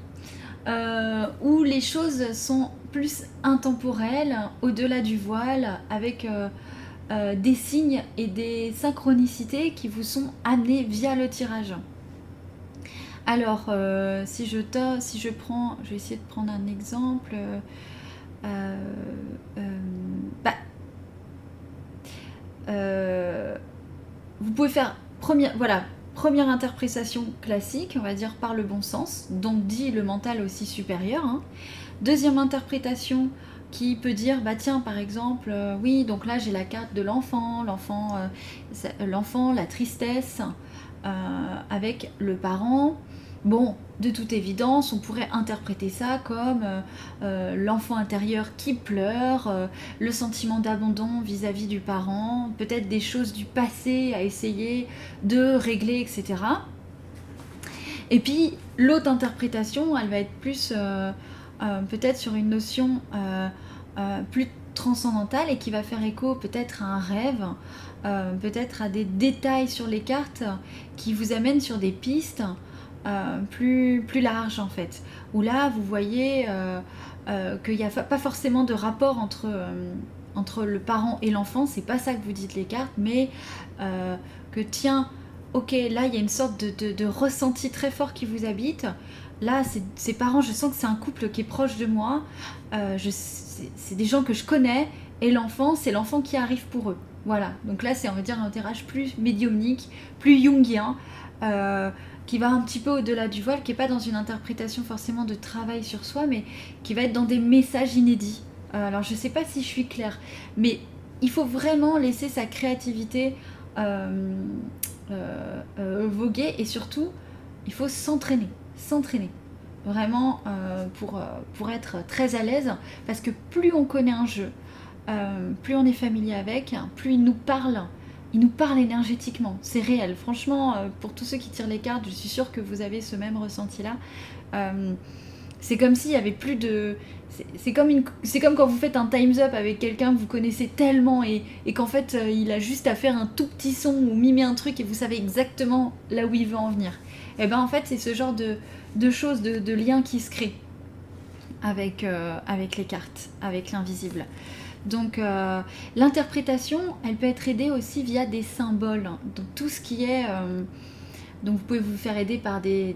euh, où les choses sont plus intemporelles, au-delà du voile, avec euh, euh, des signes et des synchronicités qui vous sont amenés via le tirage. Alors, si, je si je prends, je vais essayer de prendre un exemple. Bah, vous pouvez faire première, voilà, Première interprétation classique, on va dire par le bon sens, donc dit le mental aussi supérieur. Hein. Deuxième interprétation qui peut dire, bah tiens, par exemple, euh, oui, donc là j'ai la carte de l'enfant, l'enfant, euh, la tristesse, euh, avec le parent, Bon, de toute évidence, on pourrait interpréter ça comme euh, euh, l'enfant intérieur qui pleure, euh, le sentiment d'abandon vis-à-vis du parent, peut-être des choses du passé à essayer de régler, etc. Et puis l'autre interprétation, elle va être plus peut-être sur une notion plus transcendantale et qui va faire écho peut-être à un rêve, peut-être à des détails sur les cartes qui vous amènent sur des pistes. Euh, plus, plus large en fait. Où là, vous voyez euh, euh, qu'il n'y a pas forcément de rapport entre, entre le parent et l'enfant, c'est pas ça que vous dites les cartes, mais que tiens, ok, là il y a une sorte de, de, ressenti très fort qui vous habite. Là, ces parents, je sens que c'est un couple qui est proche de moi. c'est des gens que je connais. Et l'enfant, c'est l'enfant qui arrive pour eux. Voilà. Donc là, c'est, on va dire, un tirage plus médiumnique, plus jungien. Qui va un petit peu au-delà du voile, qui n'est pas dans une interprétation forcément de travail sur soi, mais qui va être dans des messages inédits. Euh, alors je ne sais pas si je suis claire, mais il faut vraiment laisser sa créativité euh, euh, voguer et surtout, il faut s'entraîner, s'entraîner. Vraiment pour, pour être très à l'aise, parce que plus on connaît un jeu, plus on est familier avec, plus il nous parle, il nous parle énergétiquement, c'est réel. Franchement, euh, pour tous ceux qui tirent les cartes, je suis sûre que vous avez ce même ressenti-là. Euh, c'est comme s'il y avait plus de. C'est comme, quand vous faites un time's up avec quelqu'un que vous connaissez tellement et, qu'en fait euh, il a juste à faire un tout petit son ou mimer un truc et vous savez exactement là où il veut en venir. Et eh ben en fait c'est ce genre de, choses, de, liens qui se créent avec les cartes, avec l'invisible. Donc euh, l'interprétation, elle peut être aidée aussi via des symboles. Donc tout ce qui est... Euh, donc vous pouvez vous faire aider par des,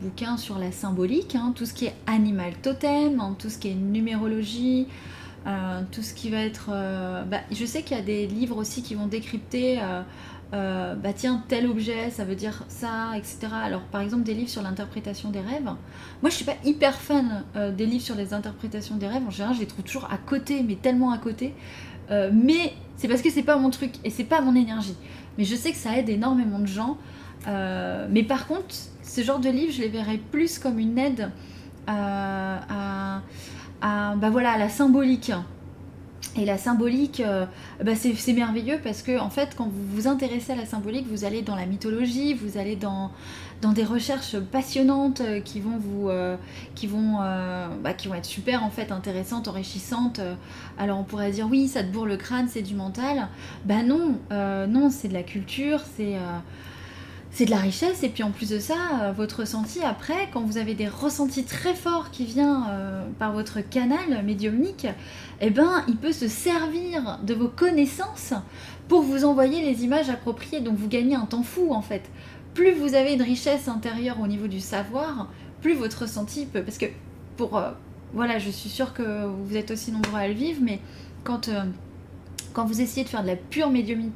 bouquins sur la symbolique, hein, tout ce qui est animal totem, hein, tout ce qui est numérologie, tout ce qui va être... Bah, je sais qu'il y a des livres aussi qui vont décrypter... bah tiens, tel objet, ça veut dire ça, etc. Alors par exemple des livres sur l'interprétation des rêves. Moi je suis pas hyper fan des livres sur les interprétations des rêves. En général je les trouve toujours à côté, mais tellement à côté. mais c'est parce que c'est pas mon truc et c'est pas mon énergie. Mais je sais que ça aide énormément de gens. mais par contre, ce genre de livre, je les verrais plus comme une aide à, bah voilà, à la symbolique. Et la symbolique, euh, bah c'est merveilleux parce que en fait, quand vous vous intéressez à la symbolique, vous allez dans la mythologie, vous allez dans, dans des recherches passionnantes euh, qui vont vous, euh, qui vont, bah, qui vont être super en fait intéressantes, enrichissantes. Alors on pourrait dire oui, ça te bourre le crâne, c'est du mental. Bah non, non, c'est de la culture, c'est c'est de la richesse et puis en plus de ça, euh, votre ressenti après, quand vous avez des ressentis très forts qui viennent euh, par votre canal médiumnique, eh ben il peut se servir de vos connaissances pour vous envoyer les images appropriées. Donc vous gagnez un temps fou en fait. Plus vous avez une richesse intérieure au niveau du savoir, plus votre ressenti peut. Parce que pour euh, voilà, je suis sûre que vous êtes aussi nombreux à le vivre, mais quand quand vous essayez de faire de la pure médiumnité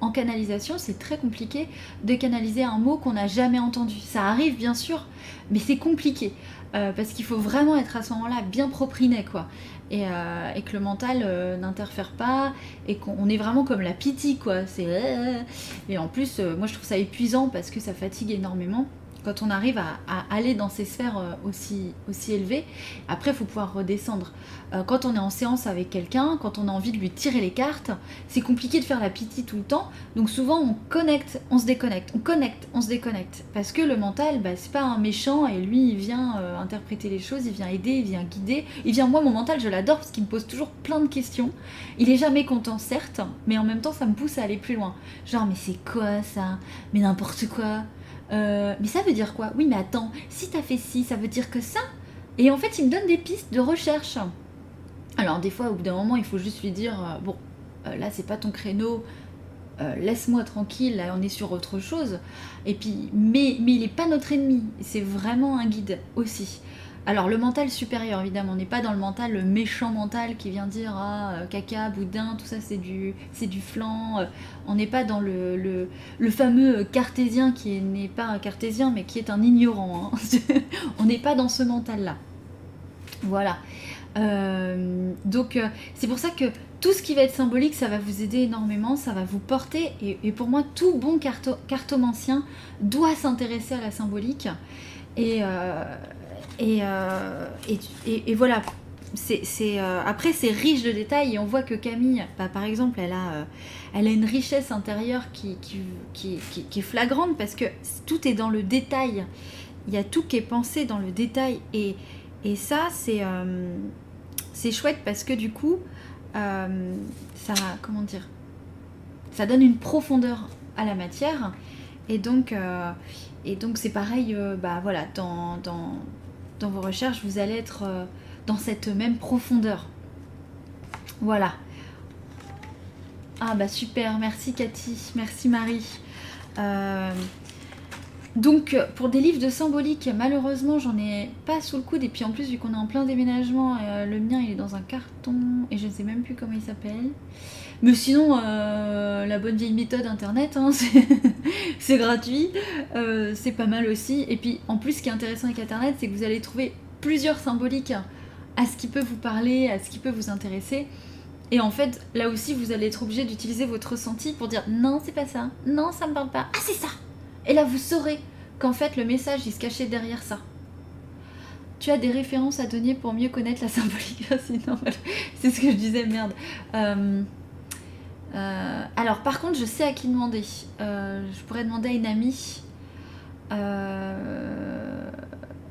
en canalisation, c'est très compliqué de canaliser un mot qu'on n'a jamais entendu. Ça arrive bien sûr, mais c'est compliqué. Euh, parce qu'il faut vraiment être à ce moment-là bien propriné, quoi. Et, euh, que le mental euh, n'interfère pas, et qu'on est vraiment comme la pitié, quoi. C'est... Et en plus, moi je trouve ça épuisant parce que ça fatigue énormément quand on arrive à, aller dans ces sphères aussi, aussi élevées, après, il faut pouvoir redescendre. Euh, quand on est en séance avec quelqu'un, quand on a envie de lui tirer les cartes, c'est compliqué de faire la pitié tout le temps. Donc souvent, on connecte, on se déconnecte, on connecte, on se déconnecte. Parce que le mental, bah, c'est pas un méchant et lui, il vient euh, interpréter les choses, il vient aider, il vient guider. Il vient, moi, mon mental, je l'adore parce qu'il me pose toujours plein de questions. Il est jamais content, certes, mais en même temps, ça me pousse à aller plus loin. Genre, mais c'est quoi ça? Mais n'importe quoi? Euh, mais ça veut dire quoi? Oui, mais attends, si t'as fait ci, ça veut dire que ça? Et en fait, il me donne des pistes de recherche. Alors, des fois, au bout d'un moment, il faut juste lui dire euh, Bon, euh, là, c'est pas ton créneau, laisse-moi tranquille, là, on est sur autre chose. Et puis, mais, mais il n'est pas notre ennemi, c'est vraiment un guide aussi. Alors le mental supérieur, évidemment, on n'est pas dans le mental, méchant mental qui vient dire ah euh, caca, boudin, tout ça c'est du c'est du flan. Euh, on n'est pas dans le, le, fameux cartésien qui n'est pas un cartésien mais qui est un ignorant. Hein. *laughs* on n'est pas dans ce mental-là. Voilà. Euh, donc c'est pour ça que tout ce qui va être symbolique, ça va vous aider énormément, ça va vous porter. Et, pour moi, tout bon cartomancien doit s'intéresser à la symbolique. Et, euh, et, voilà, c'est, euh, après c'est riche de détails et on voit que Camille, bah, par exemple, elle a, euh, elle a une richesse intérieure qui, qui, est flagrante parce que tout est dans le détail. Il y a tout qui est pensé dans le détail et, ça c'est, c'est chouette parce que du coup, ça, comment dire, ça donne une profondeur à la matière et donc, et donc c'est pareil, bah voilà, dans, dans vos recherches, vous allez être euh, dans cette même profondeur. Voilà. Ah bah super, merci Cathy, merci Marie. Euh, donc pour des livres de symbolique, malheureusement j'en ai pas sous le coude et puis en plus vu qu'on est en plein déménagement, euh, le mien il est dans un carton et je ne sais même plus comment il s'appelle. Mais sinon, la bonne vieille méthode internet, hein, *laughs* c'est gratuit, c'est pas mal aussi. Et puis en plus, ce qui est intéressant avec internet, c'est que vous allez trouver plusieurs symboliques à ce qui peut vous parler, à ce qui peut vous intéresser. Et en fait, là aussi, vous allez être obligé d'utiliser votre ressenti pour dire non, c'est pas ça, non, ça me parle pas, ah, c'est ça. Et là, vous saurez qu'en fait, le message, il se cachait derrière ça. Tu as des références à donner pour mieux connaître la symbolique? *laughs* c'est ce que je disais, merde. Euh, euh, alors, par contre, je sais à qui demander. Euh, je pourrais demander à une amie.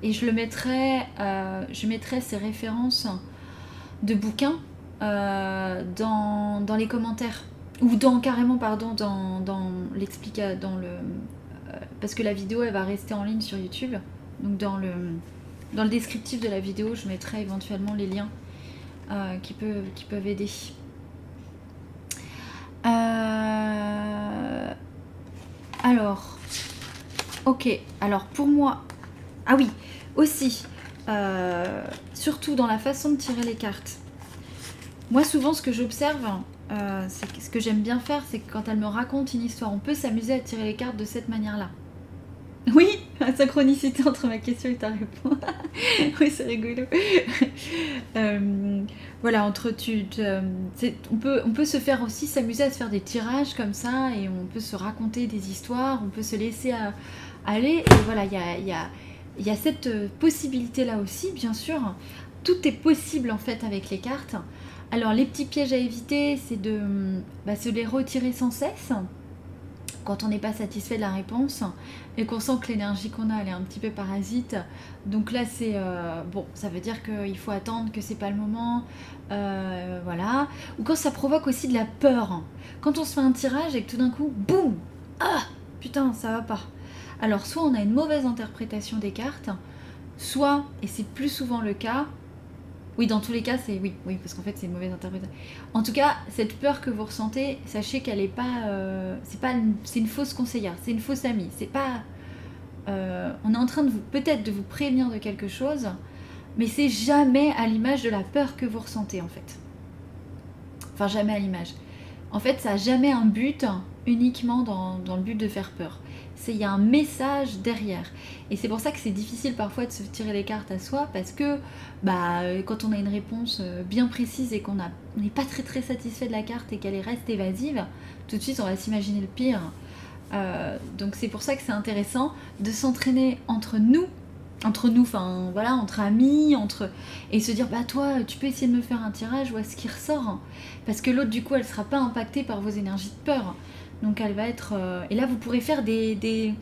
Et je le mettrai, je mettrai ces références de bouquins dans, dans, les commentaires. Ou dans, carrément, pardon, dans, dans l'explica, dans le... parce que la vidéo, elle va rester en ligne sur YouTube. Donc, dans le, dans le descriptif de la vidéo, je mettrai éventuellement les liens qui, peuvent, qui peuvent aider. Euh, alors, ok. Alors pour moi, ah oui, aussi, euh, surtout dans la façon de tirer les cartes. Moi, souvent, ce que j'observe, euh, ce que j'aime bien faire, c'est que quand elle me raconte une histoire, on peut s'amuser à tirer les cartes de cette manière-là. *laughs* Oui, la synchronicité entre ma question et ta réponse. *laughs* oui, c'est rigolo. *laughs* Euh, voilà, entre tu, on, peut, on peut se faire aussi s'amuser à se faire des tirages comme ça et on peut se raconter des histoires, on peut se laisser aller. Et voilà, il y a, cette possibilité-là aussi, bien sûr. Tout est possible en fait avec les cartes. Alors, les petits pièges à éviter, c'est de bah, se les retirer sans cesse quand on n'est pas satisfait de la réponse et qu'on sent que l'énergie qu'on a elle est un petit peu parasite. Donc là c'est euh, bon, ça veut dire qu'il faut attendre que c'est pas le moment, euh, voilà. Ou quand ça provoque aussi de la peur. Quand on se fait un tirage et que tout d'un coup, boum, ah putain ça va pas. Alors soit on a une mauvaise interprétation des cartes, soit et c'est plus souvent le cas, oui, dans tous les cas, c'est oui, oui, parce qu'en fait, c'est une mauvaise interprétation. En tout cas, cette peur que vous ressentez, sachez qu'elle est pas, euh, c'est pas, une fausse conseillère, c'est une fausse amie. C'est pas, euh, on est en train de peut-être de vous prévenir de quelque chose, mais c'est jamais à l'image de la peur que vous ressentez en fait. Enfin, jamais à l'image. En fait, ça a jamais un but uniquement dans, dans le but de faire peur c'est il y a un message derrière. Et c'est pour ça que c'est difficile parfois de se tirer les cartes à soi parce que bah, quand on a une réponse euh, bien précise et qu'on n'est pas très très satisfait de la carte et qu'elle reste évasive, tout de suite on va s'imaginer le pire. Euh, donc c'est pour ça que c'est intéressant de s'entraîner entre nous, entre nous, enfin voilà, entre amis, entre et se dire bah toi tu peux essayer de me faire un tirage, vois ce qui ressort, parce que l'autre du coup elle sera pas impactée par vos énergies de peur. Donc elle va être. Euh, et là, vous pourrez faire des.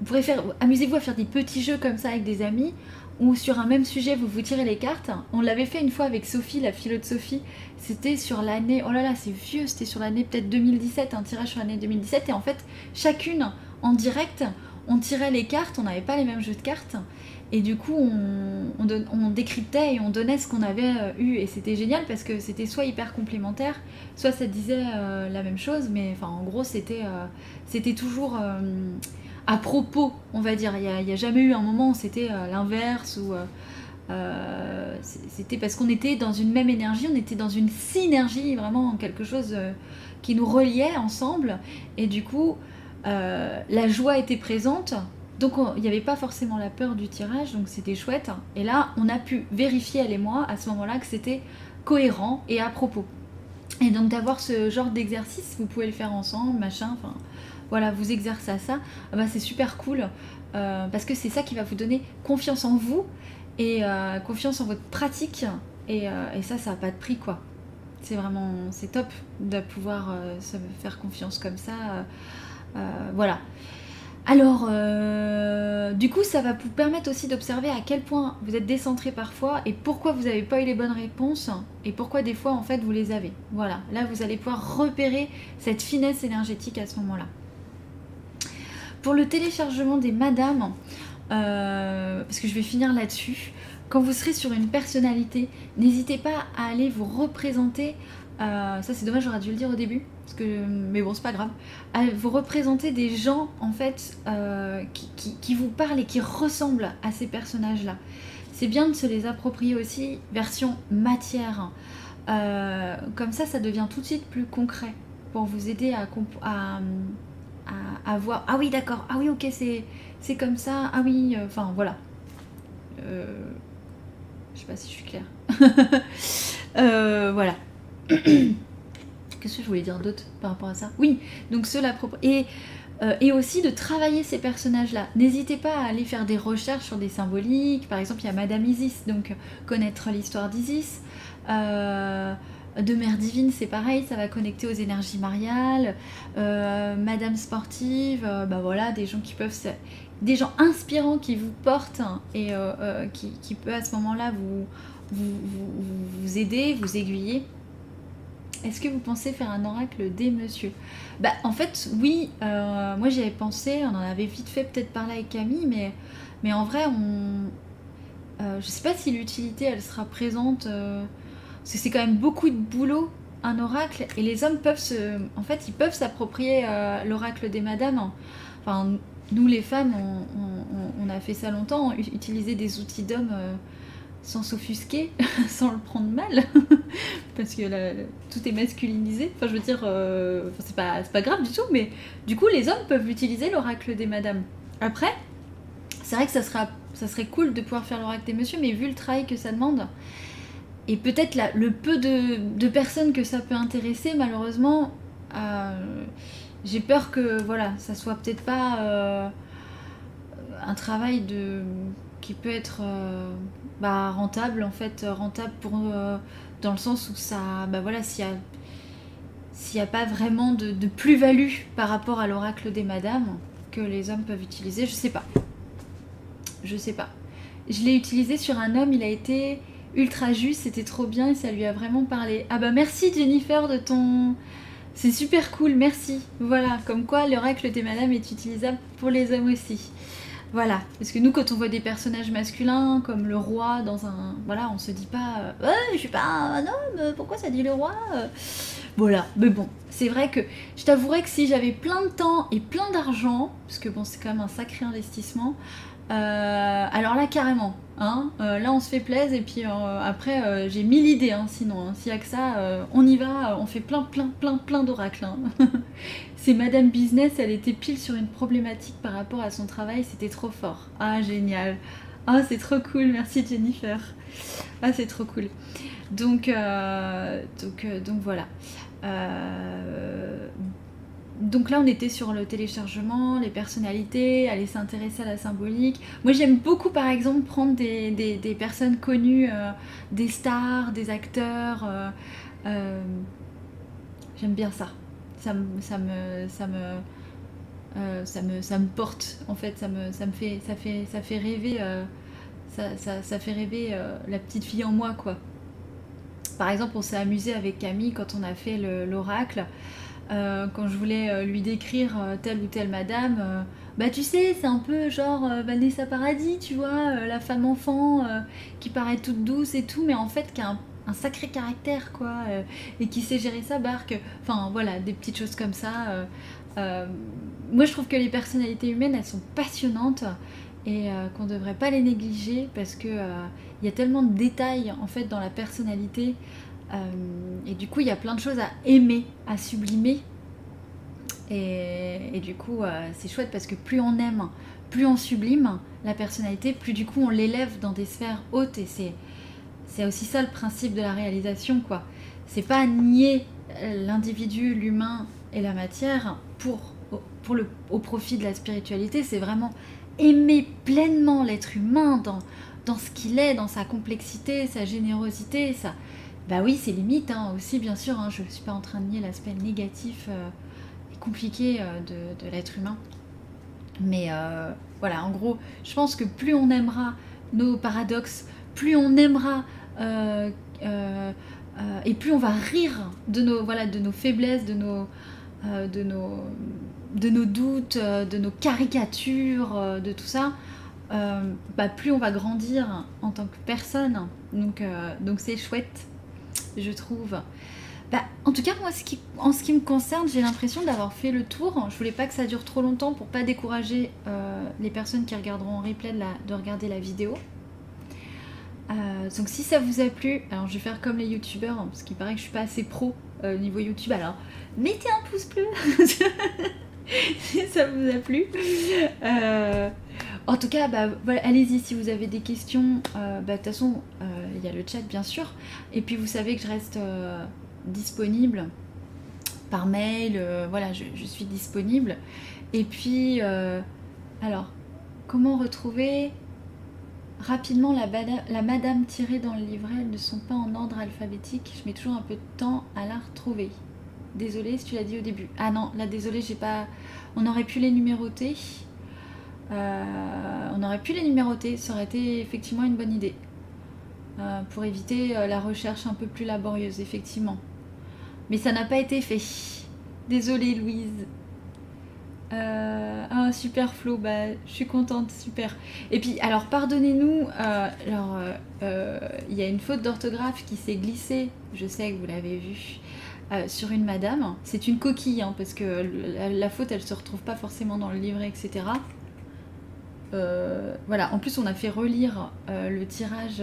Vous pourrez faire. Amusez-vous à faire des petits jeux comme ça avec des amis ou sur un même sujet, vous vous tirez les cartes. On l'avait fait une fois avec Sophie, la philo de Sophie. C'était sur l'année. Oh là là, c'est vieux, c'était sur l'année peut-être 2017, un tirage sur l'année 2017. Et en fait, chacune en direct, on tirait les cartes, on n'avait pas les mêmes jeux de cartes. Et du coup, on, décryptait et on donnait ce qu'on avait euh, eu. Et c'était génial parce que c'était soit hyper complémentaire, soit ça disait euh, la même chose. Mais enfin, en gros, c'était euh, toujours à propos, on va dire. Il n'y a, jamais eu un moment où c'était l'inverse ou. c'était parce qu'on était dans une même énergie, on était dans une synergie, vraiment quelque chose qui nous reliait ensemble. Et du coup, la joie était présente, donc il n'y avait pas forcément la peur du tirage, donc c'était chouette. Et là, on a pu vérifier, elle et moi, à ce moment-là, que c'était cohérent et à propos. Et donc d'avoir ce genre d'exercice, vous pouvez le faire ensemble, machin, enfin voilà, vous exercez à ça, ah bah, c'est super cool, euh, parce que c'est ça qui va vous donner confiance en vous et euh, confiance en votre pratique, et, euh, ça, ça n'a pas de prix, quoi. C'est vraiment, c'est top de pouvoir se faire confiance comme ça. voilà. Alors, euh, du coup, ça va vous permettre aussi d'observer à quel point vous êtes décentré parfois et pourquoi vous n'avez pas eu les bonnes réponses et pourquoi des fois, en fait, vous les avez. Voilà, là, vous allez pouvoir repérer cette finesse énergétique à ce moment-là. Pour le téléchargement des madames, euh, parce que je vais finir là-dessus, quand vous serez sur une personnalité, n'hésitez pas à aller vous représenter euh, ça c'est dommage, j'aurais dû le dire au début, parce que, mais bon, c'est pas grave. vous représentez des gens en fait euh, qui, vous parlent et qui ressemblent à ces personnages-là. C'est bien de se les approprier aussi, version matière. Euh, comme ça, ça devient tout de suite plus concret pour vous aider à, à, à, voir. Ah oui, d'accord. Ah oui, ok, c'est comme ça. Ah oui, enfin voilà. je sais pas si je suis claire. *laughs* voilà. *coughs* Qu'est-ce que je voulais dire d'autre par rapport à ça? Oui, donc cela et euh, et aussi de travailler ces personnages-là. N'hésitez pas à aller faire des recherches sur des symboliques. Par exemple, il y a Madame Isis, donc connaître l'histoire d'Isis. Euh, de Mère Divine, c'est pareil, ça va connecter aux énergies mariales. Euh, Madame Sportive, bah voilà, des gens qui peuvent, des gens inspirants qui vous portent et qui, qui à ce moment-là vous vous, vous aider, vous aiguiller. Est-ce que vous pensez faire un oracle des monsieur Bah en fait oui, euh, moi j'y avais pensé, on en avait vite fait peut-être parler avec Camille, mais, en vrai on... Euh, je sais pas si l'utilité elle sera présente, euh, parce que c'est quand même beaucoup de boulot un oracle, et les hommes peuvent se... En fait ils peuvent s'approprier l'oracle des madames. Enfin nous les femmes on, a fait ça longtemps, utiliser des outils d'hommes sans s'offusquer, *laughs* sans le prendre mal, *laughs* parce que tout est masculinisé. Enfin, je veux dire, euh, c'est pas, pas grave du tout, mais du coup, les hommes peuvent utiliser l'oracle des madames. Après, c'est vrai que ça, ça serait cool de pouvoir faire l'oracle des messieurs, mais vu le travail que ça demande, et peut-être le peu de, personnes que ça peut intéresser, malheureusement, euh, j'ai peur que voilà, ça soit peut-être pas euh, un travail de qui peut être euh, bah, rentable en fait, rentable pour dans le sens où ça, bah voilà, s'il y s'il n'y a pas vraiment de, de plus-value par rapport à l'oracle des madames que les hommes peuvent utiliser, je sais pas. Je sais pas. Je l'ai utilisé sur un homme, il a été ultra juste, c'était trop bien et ça lui a vraiment parlé. Ah bah merci Jennifer de ton... C'est super cool, merci. Voilà, comme quoi l'oracle des madames est utilisable pour les hommes aussi. Voilà, parce que nous quand on voit des personnages masculins comme le roi dans un... Voilà, on se dit pas euh, je suis pas un homme, pourquoi ça dit le roi Voilà, mais bon, c'est vrai que je t'avouerais que si j'avais plein de temps et plein d'argent, parce que bon c'est quand même un sacré investissement, euh, alors là, carrément. Hein, euh, là, on se fait plaisir et puis euh, après, j'ai mille idées. Hein, sinon, hein. s'il n'y a que ça, on y va. On fait plein, plein, plein, plein d'oracles. *laughs* C'est Madame Business. Elle était pile sur une problématique par rapport à son travail. C'était trop fort. Ah, génial. Ah, c'est trop cool. Merci Jennifer. Ah, c'est trop cool. Donc, donc, donc voilà donc là, on était sur le téléchargement, les personnalités, aller s'intéresser à la symbolique. Moi, j'aime beaucoup, par exemple, prendre des, personnes connues, euh, des stars, des acteurs. Euh, euh, j'aime bien ça. Ça, me, porte. En fait, ça me, fait, rêver. Ça, fait rêver la petite fille en moi, quoi. Par exemple, on s'est amusé avec Camille quand on a fait l'oracle. Euh, quand je voulais euh, lui décrire euh, telle ou telle madame, bah tu sais, c'est un peu genre Vanessa Paradis, tu vois, la femme enfant qui paraît toute douce et tout, mais en fait qui a un, sacré caractère, quoi, et qui sait gérer sa barque. Enfin voilà, des petites choses comme ça. moi je trouve que les personnalités humaines, elles sont passionnantes et qu'on ne devrait pas les négliger parce que il y a tellement de détails en fait dans la personnalité et du coup, il y a plein de choses à aimer, à sublimer. Et, du coup, euh, c'est chouette parce que plus on aime, plus on sublime la personnalité, plus du coup on l'élève dans des sphères hautes. Et c'est, aussi ça le principe de la réalisation, quoi. C'est pas nier l'individu, l'humain et la matière pour, au profit de la spiritualité, c'est vraiment aimer pleinement l'être humain dans, dans ce qu'il est, dans sa complexité, sa générosité, sa, bah oui, c'est limite hein, aussi, bien sûr. Hein, je ne suis pas en train de nier l'aspect négatif euh, et compliqué euh, de, l'être humain. Mais euh, voilà, en gros, je pense que plus on aimera nos paradoxes, plus on aimera et plus on va rire de nos, voilà, de nos faiblesses, de nos, de nos, de nos doutes, de nos caricatures, de tout ça. bah, plus on va grandir en tant que personne. Donc, donc c'est chouette je trouve. Bah, en tout cas, moi, ce qui, en ce qui me concerne, j'ai l'impression d'avoir fait le tour. Je voulais pas que ça dure trop longtemps pour pas décourager euh, les personnes qui regarderont en replay de, regarder la vidéo. Euh, donc si ça vous a plu, alors je vais faire comme les youtubeurs, hein, parce qu'il paraît que je suis pas assez pro euh, au niveau youtube, alors mettez un pouce bleu *laughs* si ça vous a plu. En tout cas, bah, allez-y si vous avez des questions. Euh, bah, de toute façon, euh, il y a le chat bien sûr. Et puis vous savez que je reste euh, disponible par mail. voilà, je, suis disponible. Et puis, alors, comment retrouver rapidement la, la, madame tirée dans le livret? Elles ne sont pas en ordre alphabétique. Je mets toujours un peu de temps à la retrouver. Désolée si tu l'as dit au début. Ah non, là désolée, j'ai pas. On aurait pu les numéroter. Euh, on aurait pu les numéroter, ça aurait été effectivement une bonne idée. Euh, pour éviter euh, la recherche un peu plus laborieuse, effectivement. Mais ça n'a pas été fait. Désolée Louise. ah super Flo, bah, je suis contente, super. Et puis alors pardonnez-nous, il y a une faute d'orthographe qui s'est glissée, je sais que vous l'avez vu, sur une madame. C'est une coquille, hein, parce que la, la, faute elle se retrouve pas forcément dans le livret, etc. voilà, en plus on a fait relire le tirage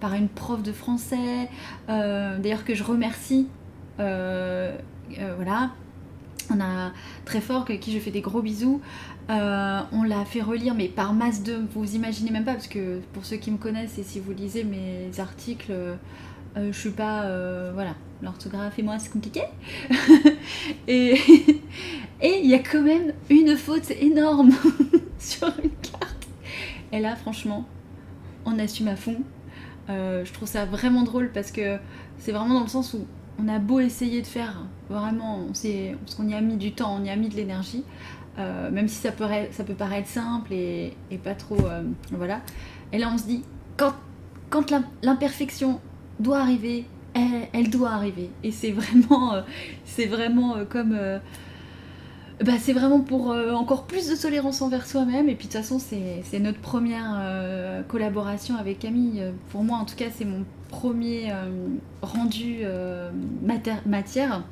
par une prof de français, d'ailleurs que je remercie. voilà, on a très fort, qui je fais des gros bisous. Euh, on l'a fait relire, mais par masse de. Vous imaginez même pas, parce que pour ceux qui me connaissent et si vous lisez mes articles, euh, je suis pas. Euh, voilà, l'orthographe et moi, c'est compliqué. *laughs* *laughs* et il y a quand même une faute énorme *laughs* sur une. Et là, franchement, on assume à fond. je trouve ça vraiment drôle parce que c'est vraiment dans le sens où on a beau essayer de faire vraiment, on parce qu'on y a mis du temps, on y a mis de l'énergie, euh, même si ça peut, ça peut paraître simple et, pas trop. Euh, voilà. Et là, on se dit, quand, quand l'imperfection doit arriver, elle, doit arriver. Et c'est vraiment, euh, c'est vraiment comme. Bah, c'est vraiment pour encore plus de tolérance envers soi-même. Et puis de toute façon, c'est notre première collaboration avec Camille. Pour moi, en tout cas, c'est mon premier rendu matière.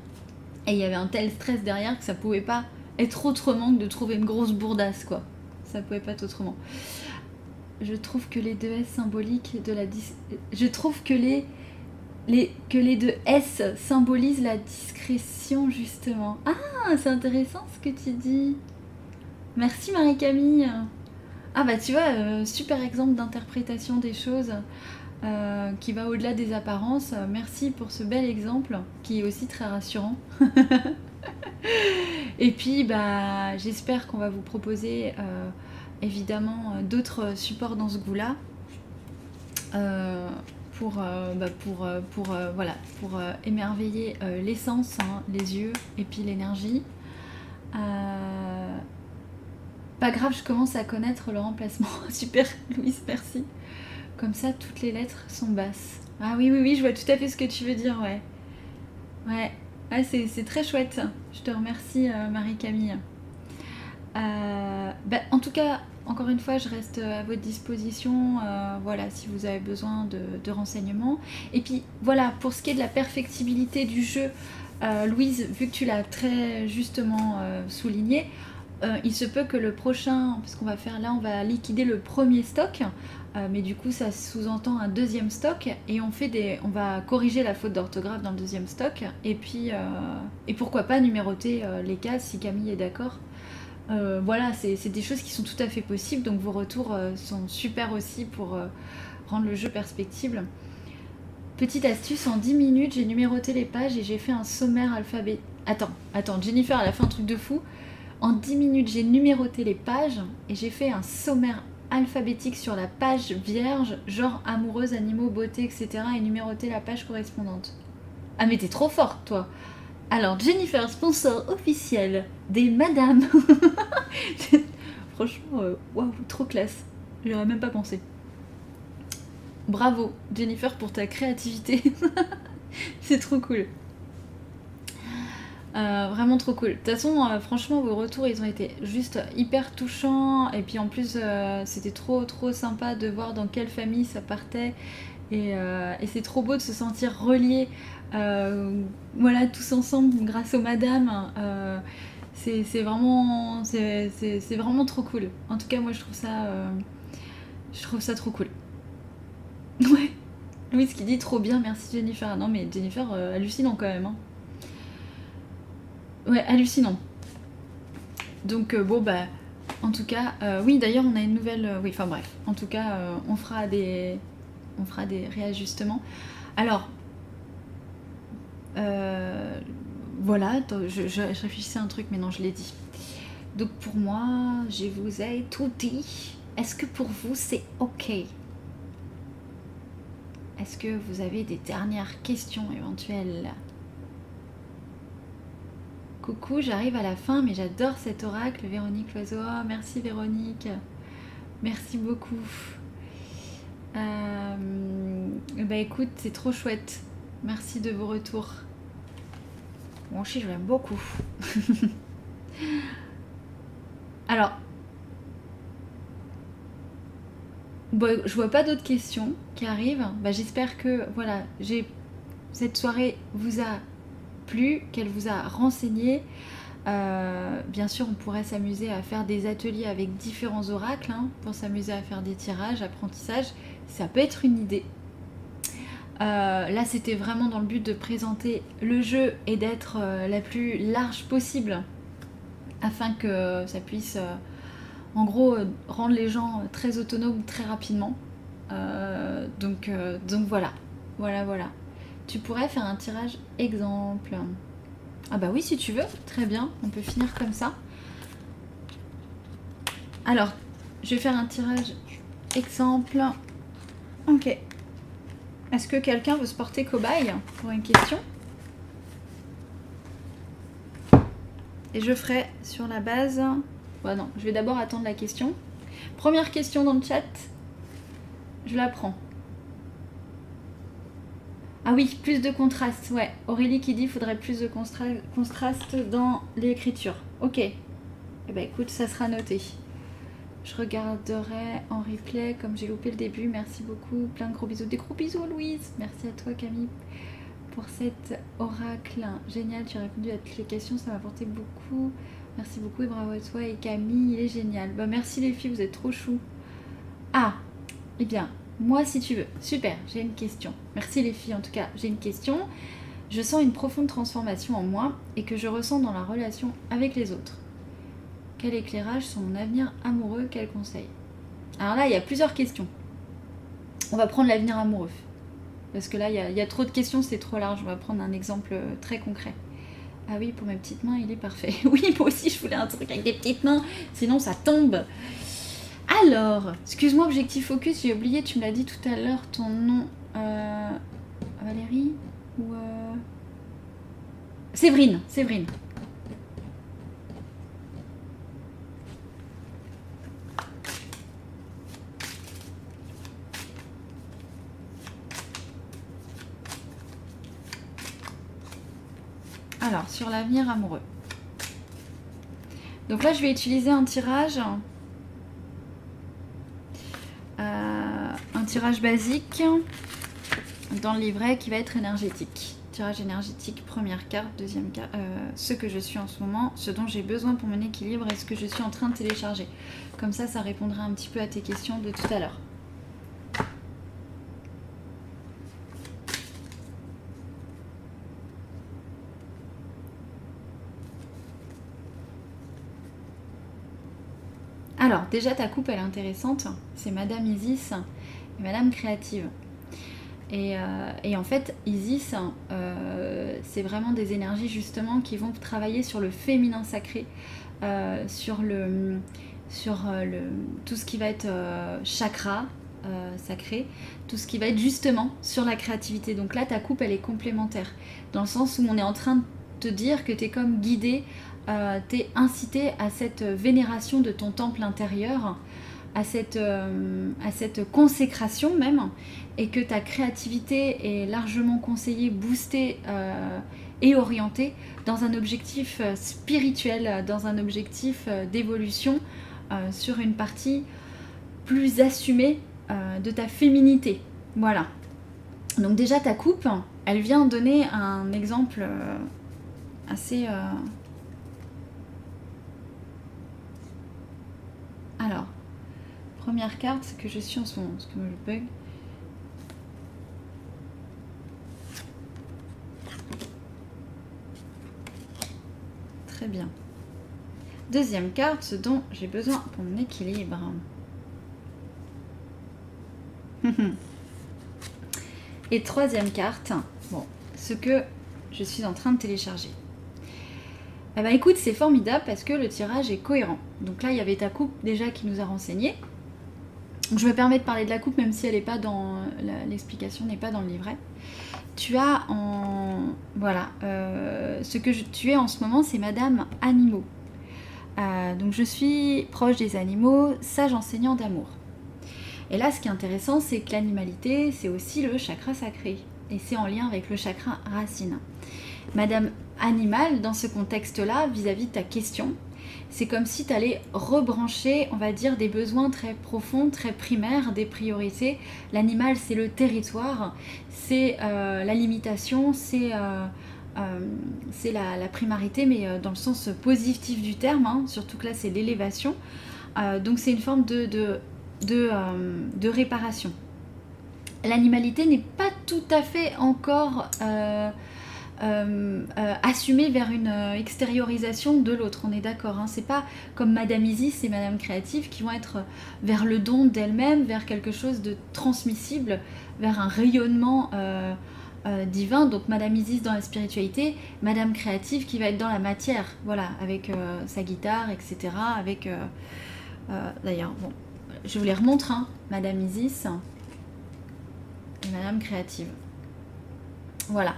Et il y avait un tel stress derrière que ça pouvait pas être autrement que de trouver une grosse bourdasse, quoi. Ça pouvait pas être autrement. Je trouve que les deux S symboliques de la je trouve que les que les deux S symbolisent la discrétion justement. Ah, c'est intéressant ce que tu dis. Merci Marie-Camille. Ah bah tu vois, euh, super exemple d'interprétation des choses euh, qui va au-delà des apparences. Merci pour ce bel exemple qui est aussi très rassurant. *laughs* Et puis, bah, j'espère qu'on va vous proposer euh, évidemment d'autres supports dans ce goût-là. Euh, pour, bah, pour, pour, voilà, pour émerveiller l'essence, hein, les yeux et puis l'énergie. pas grave, je commence à connaître le remplacement. *laughs* Super, Louise, merci. Comme ça, toutes les lettres sont basses. Ah oui, oui, oui, je vois tout à fait ce que tu veux dire, ouais. Ouais, ah, c'est très chouette. Je te remercie, euh, Marie-Camille. Euh, bah, en tout cas, encore une fois, je reste à votre disposition. Euh, voilà, si vous avez besoin de, renseignements. Et puis, voilà, pour ce qui est de la perfectibilité du jeu, Louise, vu que tu l'as très justement souligné, il se peut que le prochain, parce qu'on va faire là, on va liquider le premier stock. Euh, mais du coup ça sous-entend un deuxième stock et on fait des on va corriger la faute d'orthographe dans le deuxième stock et puis euh, et pourquoi pas numéroter euh, les cases si Camille est d'accord voilà c'est des choses qui sont tout à fait possibles donc vos retours sont super aussi pour rendre le jeu perspectible petite astuce en 10 minutes j'ai numéroté les pages et j'ai fait un sommaire alphabet attends attends Jennifer elle a fait un truc de fou en 10 minutes j'ai numéroté les pages et j'ai fait un sommaire alphabétique sur la page vierge, genre amoureuse, animaux, beauté, etc. et numéroter la page correspondante. Ah mais t'es trop forte toi Alors Jennifer, sponsor officiel des madames. *laughs* Franchement, euh, waouh, trop classe. J'aurais même pas pensé. Bravo Jennifer pour ta créativité. *laughs* C'est trop cool. Euh, vraiment trop cool. De toute façon, euh, franchement, vos retours, ils ont été juste hyper touchants. Et puis en plus, c'était trop, trop sympa de voir dans quelle famille ça partait. Et, c'est trop beau de se sentir reliés, voilà, tous ensemble grâce aux madames. c'est vraiment, c'est vraiment trop cool. En tout cas, moi, je trouve ça, je trouve ça trop cool. *laughs* Ouais. Louise qui dit trop bien, merci Jennifer. Non mais Jennifer, hallucinant quand même. Hein. Ouais, hallucinant. Donc euh, bon bah en tout cas, euh, oui d'ailleurs on a une nouvelle, euh, oui enfin bref, en tout cas on fera des, on fera des réajustements. Alors voilà, je, réfléchissais à un truc mais non je l'ai dit. Donc pour moi, je vous ai tout dit. Est-ce que pour vous c'est ok? Est-ce que vous avez des dernières questions éventuelles? Coucou, j'arrive à la fin, mais j'adore cet oracle, Véronique Loiseau. Oh, merci Véronique. Merci beaucoup. Euh, bah écoute, c'est trop chouette. Merci de vos retours. Mon je l'aime beaucoup. *laughs* Alors, bon, je vois pas d'autres questions qui arrivent. Bah, J'espère que voilà, cette soirée vous a plu, qu'elle vous a renseigné. Euh, bien sûr, on pourrait s'amuser à faire des ateliers avec différents oracles hein, pour s'amuser à faire des tirages, apprentissage. Ça peut être une idée. Euh, là, c'était vraiment dans le but de présenter le jeu et d'être euh, la plus large possible afin que ça puisse, en gros, rendre les gens très autonomes très rapidement. donc, donc voilà, voilà, voilà. Tu pourrais faire un tirage exemple. Ah bah oui, si tu veux. Très bien, on peut finir comme ça. Alors, je vais faire un tirage exemple. Ok. Est-ce que quelqu'un veut se porter cobaye pour une question? Et je ferai sur la base... Bah non, je vais d'abord attendre la question. Première question dans le chat. Je la prends. Ah oui, plus de contraste, ouais. Aurélie qui dit qu'il faudrait plus de contraste dans l'écriture. Ok. Eh ben écoute, ça sera noté. Je regarderai en replay comme j'ai loupé le début. Merci beaucoup. Plein de gros bisous. Des gros bisous, Louise. Merci à toi, Camille, pour cet oracle. Génial, tu as répondu à toutes les questions. Ça m'a apporté beaucoup. Merci beaucoup et bravo à toi. Et Camille, il est génial. Bah, merci les filles, vous êtes trop chou. Ah, eh bien, moi, si tu veux. Super, j'ai une question. Merci les filles, en tout cas, j'ai une question. Je sens une profonde transformation en moi et que je ressens dans la relation avec les autres. Quel éclairage sur mon avenir amoureux Quel conseil? Alors là, il y a plusieurs questions. On va prendre l'avenir amoureux. Parce que là, il y, a, trop de questions, c'est trop large. On va prendre un exemple euh, très concret. Ah oui, pour mes petites mains, il est parfait. *laughs* Oui, moi aussi, je voulais un truc avec des petites mains. Sinon, ça tombe. Alors, excuse-moi, Objectif Focus, j'ai oublié, tu me l'as dit tout à l'heure, ton nom. Euh, Valérie Ou. Euh... Séverine, Séverine. Alors, sur l'avenir amoureux. Donc là, je vais utiliser un tirage euh, un tirage basique dans le livret qui va être énergétique. Tirage énergétique, première carte, deuxième carte, euh, ce que je suis en ce moment, ce dont j'ai besoin pour mon équilibre et ce que je suis en train de télécharger. Comme ça, ça répondra un petit peu à tes questions de tout à l'heure. Alors, déjà, ta coupe, elle est intéressante. C'est Madame Isis et Madame Créative. Et, euh, en fait, Isis, euh, c'est vraiment des énergies justement qui vont travailler sur le féminin sacré, euh, sur, le, sur le, tout ce qui va être chakra sacré, tout ce qui va être justement sur la créativité. Donc là, ta coupe, elle est complémentaire, dans le sens où on est en train de te dire que tu es comme guidé euh, t'es incité à cette vénération de ton temple intérieur, à cette, euh, à cette consécration même, et que ta créativité est largement conseillée, boostée euh, et orientée dans un objectif spirituel, dans un objectif d'évolution sur une partie plus assumée de ta féminité. Voilà. Donc déjà ta coupe, elle vient donner un exemple assez Alors, première carte, ce que je suis en ce moment, ce que je bug. Très bien. Deuxième carte, ce dont j'ai besoin pour mon équilibre. *laughs* Et troisième carte, bon, ce que je suis en train de télécharger. Eh ben écoute, c'est formidable parce que le tirage est cohérent. Donc là, il y avait ta coupe déjà qui nous a renseigné. je me permets de parler de la coupe même si elle n'est pas dans l'explication n'est pas dans le livret. Tu as en voilà euh, ce que tu es en ce moment, c'est Madame Animaux. Euh, donc je suis proche des animaux, sage enseignant d'amour. Et là, ce qui est intéressant, c'est que l'animalité, c'est aussi le chakra sacré. Et c'est en lien avec le chakra racine. Madame animal dans ce contexte-là, vis-à-vis de ta question, c'est comme si tu allais rebrancher, on va dire, des besoins très profonds, très primaires, des priorités. L'animal, c'est le territoire, c'est euh, la limitation, c'est euh, c'est la, primarité, mais dans le sens positif du terme, hein. surtout que là c'est l'élévation. donc c'est une forme de, de, de réparation l'animalité n'est pas tout à fait encore euh, euh, euh, assumée vers une extériorisation de l'autre. On est d'accord. Hein. C'est pas comme Madame Isis et Madame Créative qui vont être vers le don d'elle-même, vers quelque chose de transmissible, vers un rayonnement divin. Donc Madame Isis dans la spiritualité, Madame Créative qui va être dans la matière, voilà, avec sa guitare, etc. Avec d'ailleurs, je vous les remontre, hein. Madame Isis. Madame créative. Voilà.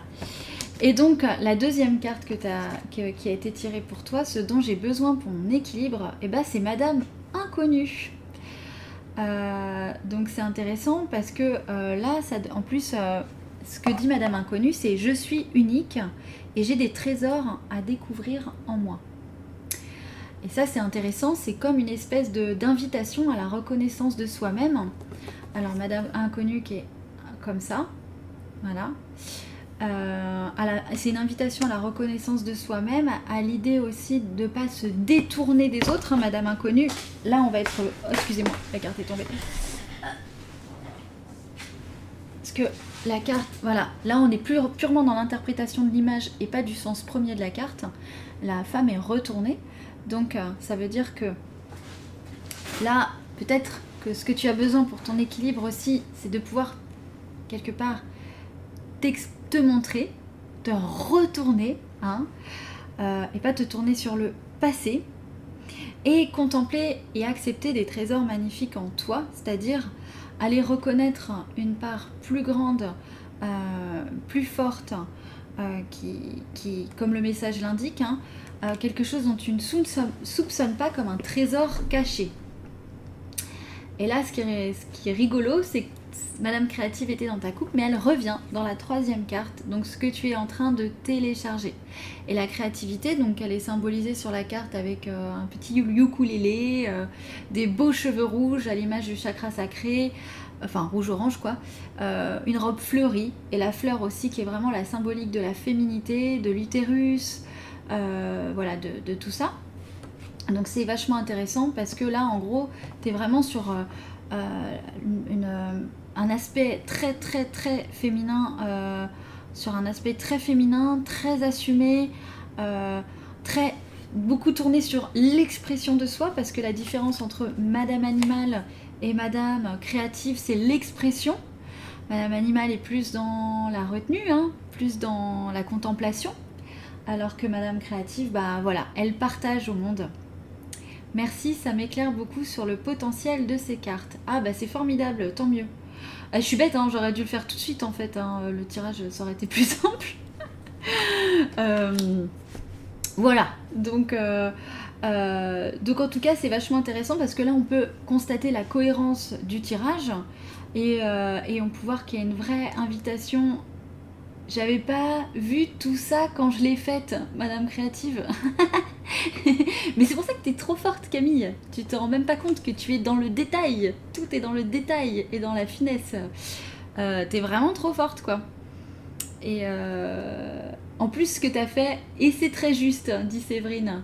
Et donc, la deuxième carte qui a été tirée pour toi, ce dont j'ai besoin pour mon équilibre, eh ben, c'est Madame Inconnue. Euh, donc c'est intéressant parce que euh, là, en plus, euh, ce que dit Madame Inconnue, c'est je suis unique et j'ai des trésors à découvrir en moi. Et ça, c'est intéressant, c'est comme une espèce d'invitation à la reconnaissance de soi-même. Alors, Madame Inconnue qui est comme ça. Voilà. Euh, c'est une invitation à la reconnaissance de soi-même, à l'idée aussi de ne pas se détourner des autres, hein, Madame Inconnue. Là, on va être... Oh, excusez-moi, la carte est tombée. Parce que la carte, voilà, là on est purement dans l'interprétation de l'image et pas du sens premier de la carte. La femme est retournée, donc euh, ça veut dire que là, peut-être que ce que tu as besoin pour ton équilibre aussi, c'est de pouvoir quelque part te montrer, te retourner, hein, euh, et pas te tourner sur le passé, et contempler et accepter des trésors magnifiques en toi, c'est-à-dire aller reconnaître une part plus grande, euh, plus forte, euh, qui, comme le message l'indique, hein, quelque chose dont tu ne soupçonnes pas comme un trésor caché. Et là, ce qui est rigolo, c'est que Madame Créative était dans ta coupe, mais elle revient dans la troisième carte, donc ce que tu es en train de télécharger. Et la créativité, donc elle est symbolisée sur la carte avec euh, un petit ukulélé, euh, des beaux cheveux rouges à l'image du chakra sacré, enfin rouge-orange quoi, euh, une robe fleurie, et la fleur aussi qui est vraiment la symbolique de la féminité, de l'utérus, voilà, de, tout ça. Donc c'est vachement intéressant parce que là, en gros, tu es vraiment sur une un aspect très très très féminin, euh, sur un aspect très féminin, très assumé, euh, très beaucoup tourné sur l'expression de soi, parce que la différence entre Madame Animal et Madame Créative, c'est l'expression. Madame Animal est plus dans la retenue, hein, plus dans la contemplation, alors que Madame Créative, bah voilà, elle partage au monde. Merci, ça m'éclaire beaucoup sur le potentiel de ces cartes. Ah bah c'est formidable, tant mieux. Ah, je suis bête, hein, j'aurais dû le faire tout de suite en fait. Hein. Le tirage, ça aurait été plus *laughs* simple. Euh, voilà, donc, euh, euh, donc en tout cas, c'est vachement intéressant parce que là, on peut constater la cohérence du tirage et, et on peut voir qu'il y a une vraie invitation j'avais pas vu tout ça quand je l'ai faite, Madame Créative. *laughs* Mais c'est pour ça que t'es trop forte, Camille. Tu te rends même pas compte que tu es dans le détail. Tout est dans le détail et dans la finesse. Euh, t'es vraiment trop forte, quoi. Et euh, en plus, ce que t'as fait, et c'est très juste, dit Séverine.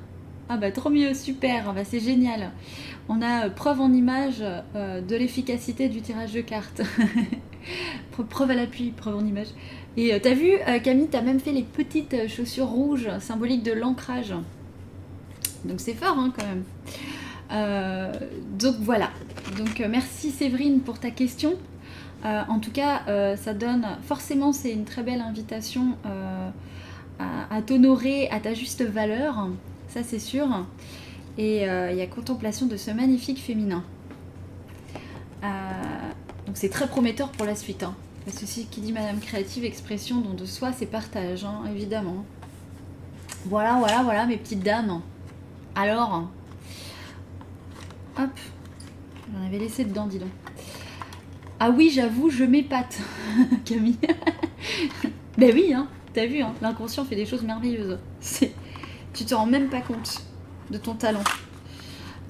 Ah bah trop mieux, super, bah c'est génial. On a preuve en image euh, de l'efficacité du tirage de cartes. *laughs* preuve à l'appui, preuve en image. Et euh, t'as vu, euh, Camille, t'as même fait les petites euh, chaussures rouges symboliques de l'ancrage. Donc c'est fort hein, quand même. donc voilà. Donc merci Séverine pour ta question. en tout cas, ça donne forcément, c'est une très belle invitation à, t'honorer à ta juste valeur. Ça c'est sûr. Et il y a contemplation de ce magnifique féminin. donc c'est très prometteur pour la suite. Hein. Parce que qui dit Madame Créative, expression don de soi, c'est partage, hein, évidemment. Voilà, voilà, voilà, mes petites dames. Alors, hop, j'en avais laissé dedans, dis donc. Ah oui, j'avoue, je m'épate, *laughs* Camille. *laughs* ben oui, hein, t'as vu, hein, l'inconscient fait des choses merveilleuses. Tu te rends même pas compte de ton talent.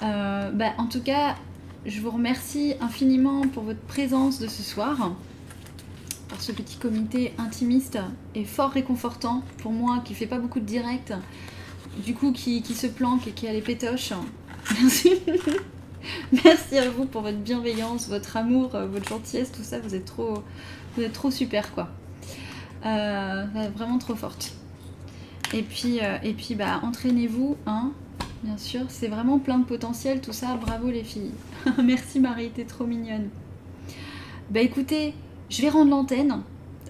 Euh, bah, en tout cas, je vous remercie infiniment pour votre présence de ce soir. Par ce petit comité intimiste et fort réconfortant pour moi qui fait pas beaucoup de direct, du coup qui, se planque et qui a les pétoches. *laughs* Merci. Merci à vous pour votre bienveillance, votre amour, votre gentillesse, tout ça. Vous êtes trop, vous êtes trop super quoi. Euh, vraiment trop forte. Et puis, euh, et puis bah, entraînez-vous, hein, bien sûr. C'est vraiment plein de potentiel tout ça. Bravo les filles. *laughs* Merci Marie, t'es trop mignonne. Bah écoutez, je vais rendre l'antenne.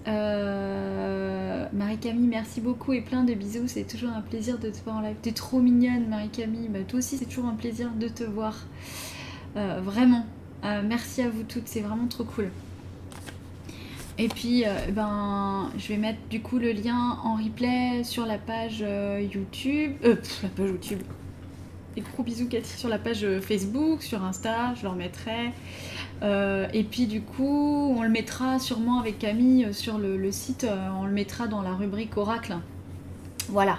Euh, Marie-Camille, merci beaucoup et plein de bisous. C'est toujours un plaisir de te voir en live. T'es trop mignonne, Marie-Camille. Bah, toi aussi, c'est toujours un plaisir de te voir. Euh, vraiment. Euh, merci à vous toutes, c'est vraiment trop cool. Et puis, ben, je vais mettre du coup le lien en replay sur la page YouTube. Euh, la page YouTube. Et gros bisous, Cathy, sur la page Facebook, sur Insta, je leur mettrai. Euh, et puis du coup, on le mettra sûrement avec Camille euh, sur le, site, euh, on le mettra dans la rubrique Oracle. Voilà.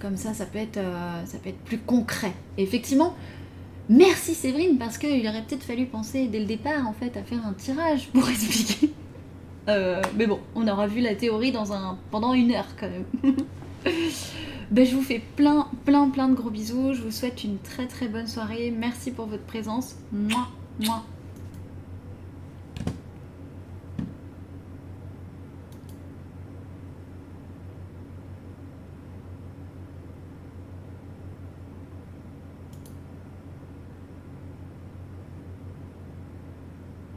Comme ça, ça peut être, plus concret. effectivement, merci Séverine, parce qu'il aurait peut-être fallu penser dès le départ en fait à faire un tirage pour *laughs* expliquer. mais bon, on aura vu la théorie pendant une heure quand même. *laughs* ben, je vous fais plein, plein, plein de gros bisous. Je vous souhaite une très très bonne soirée. Merci pour votre présence. Moi, moi.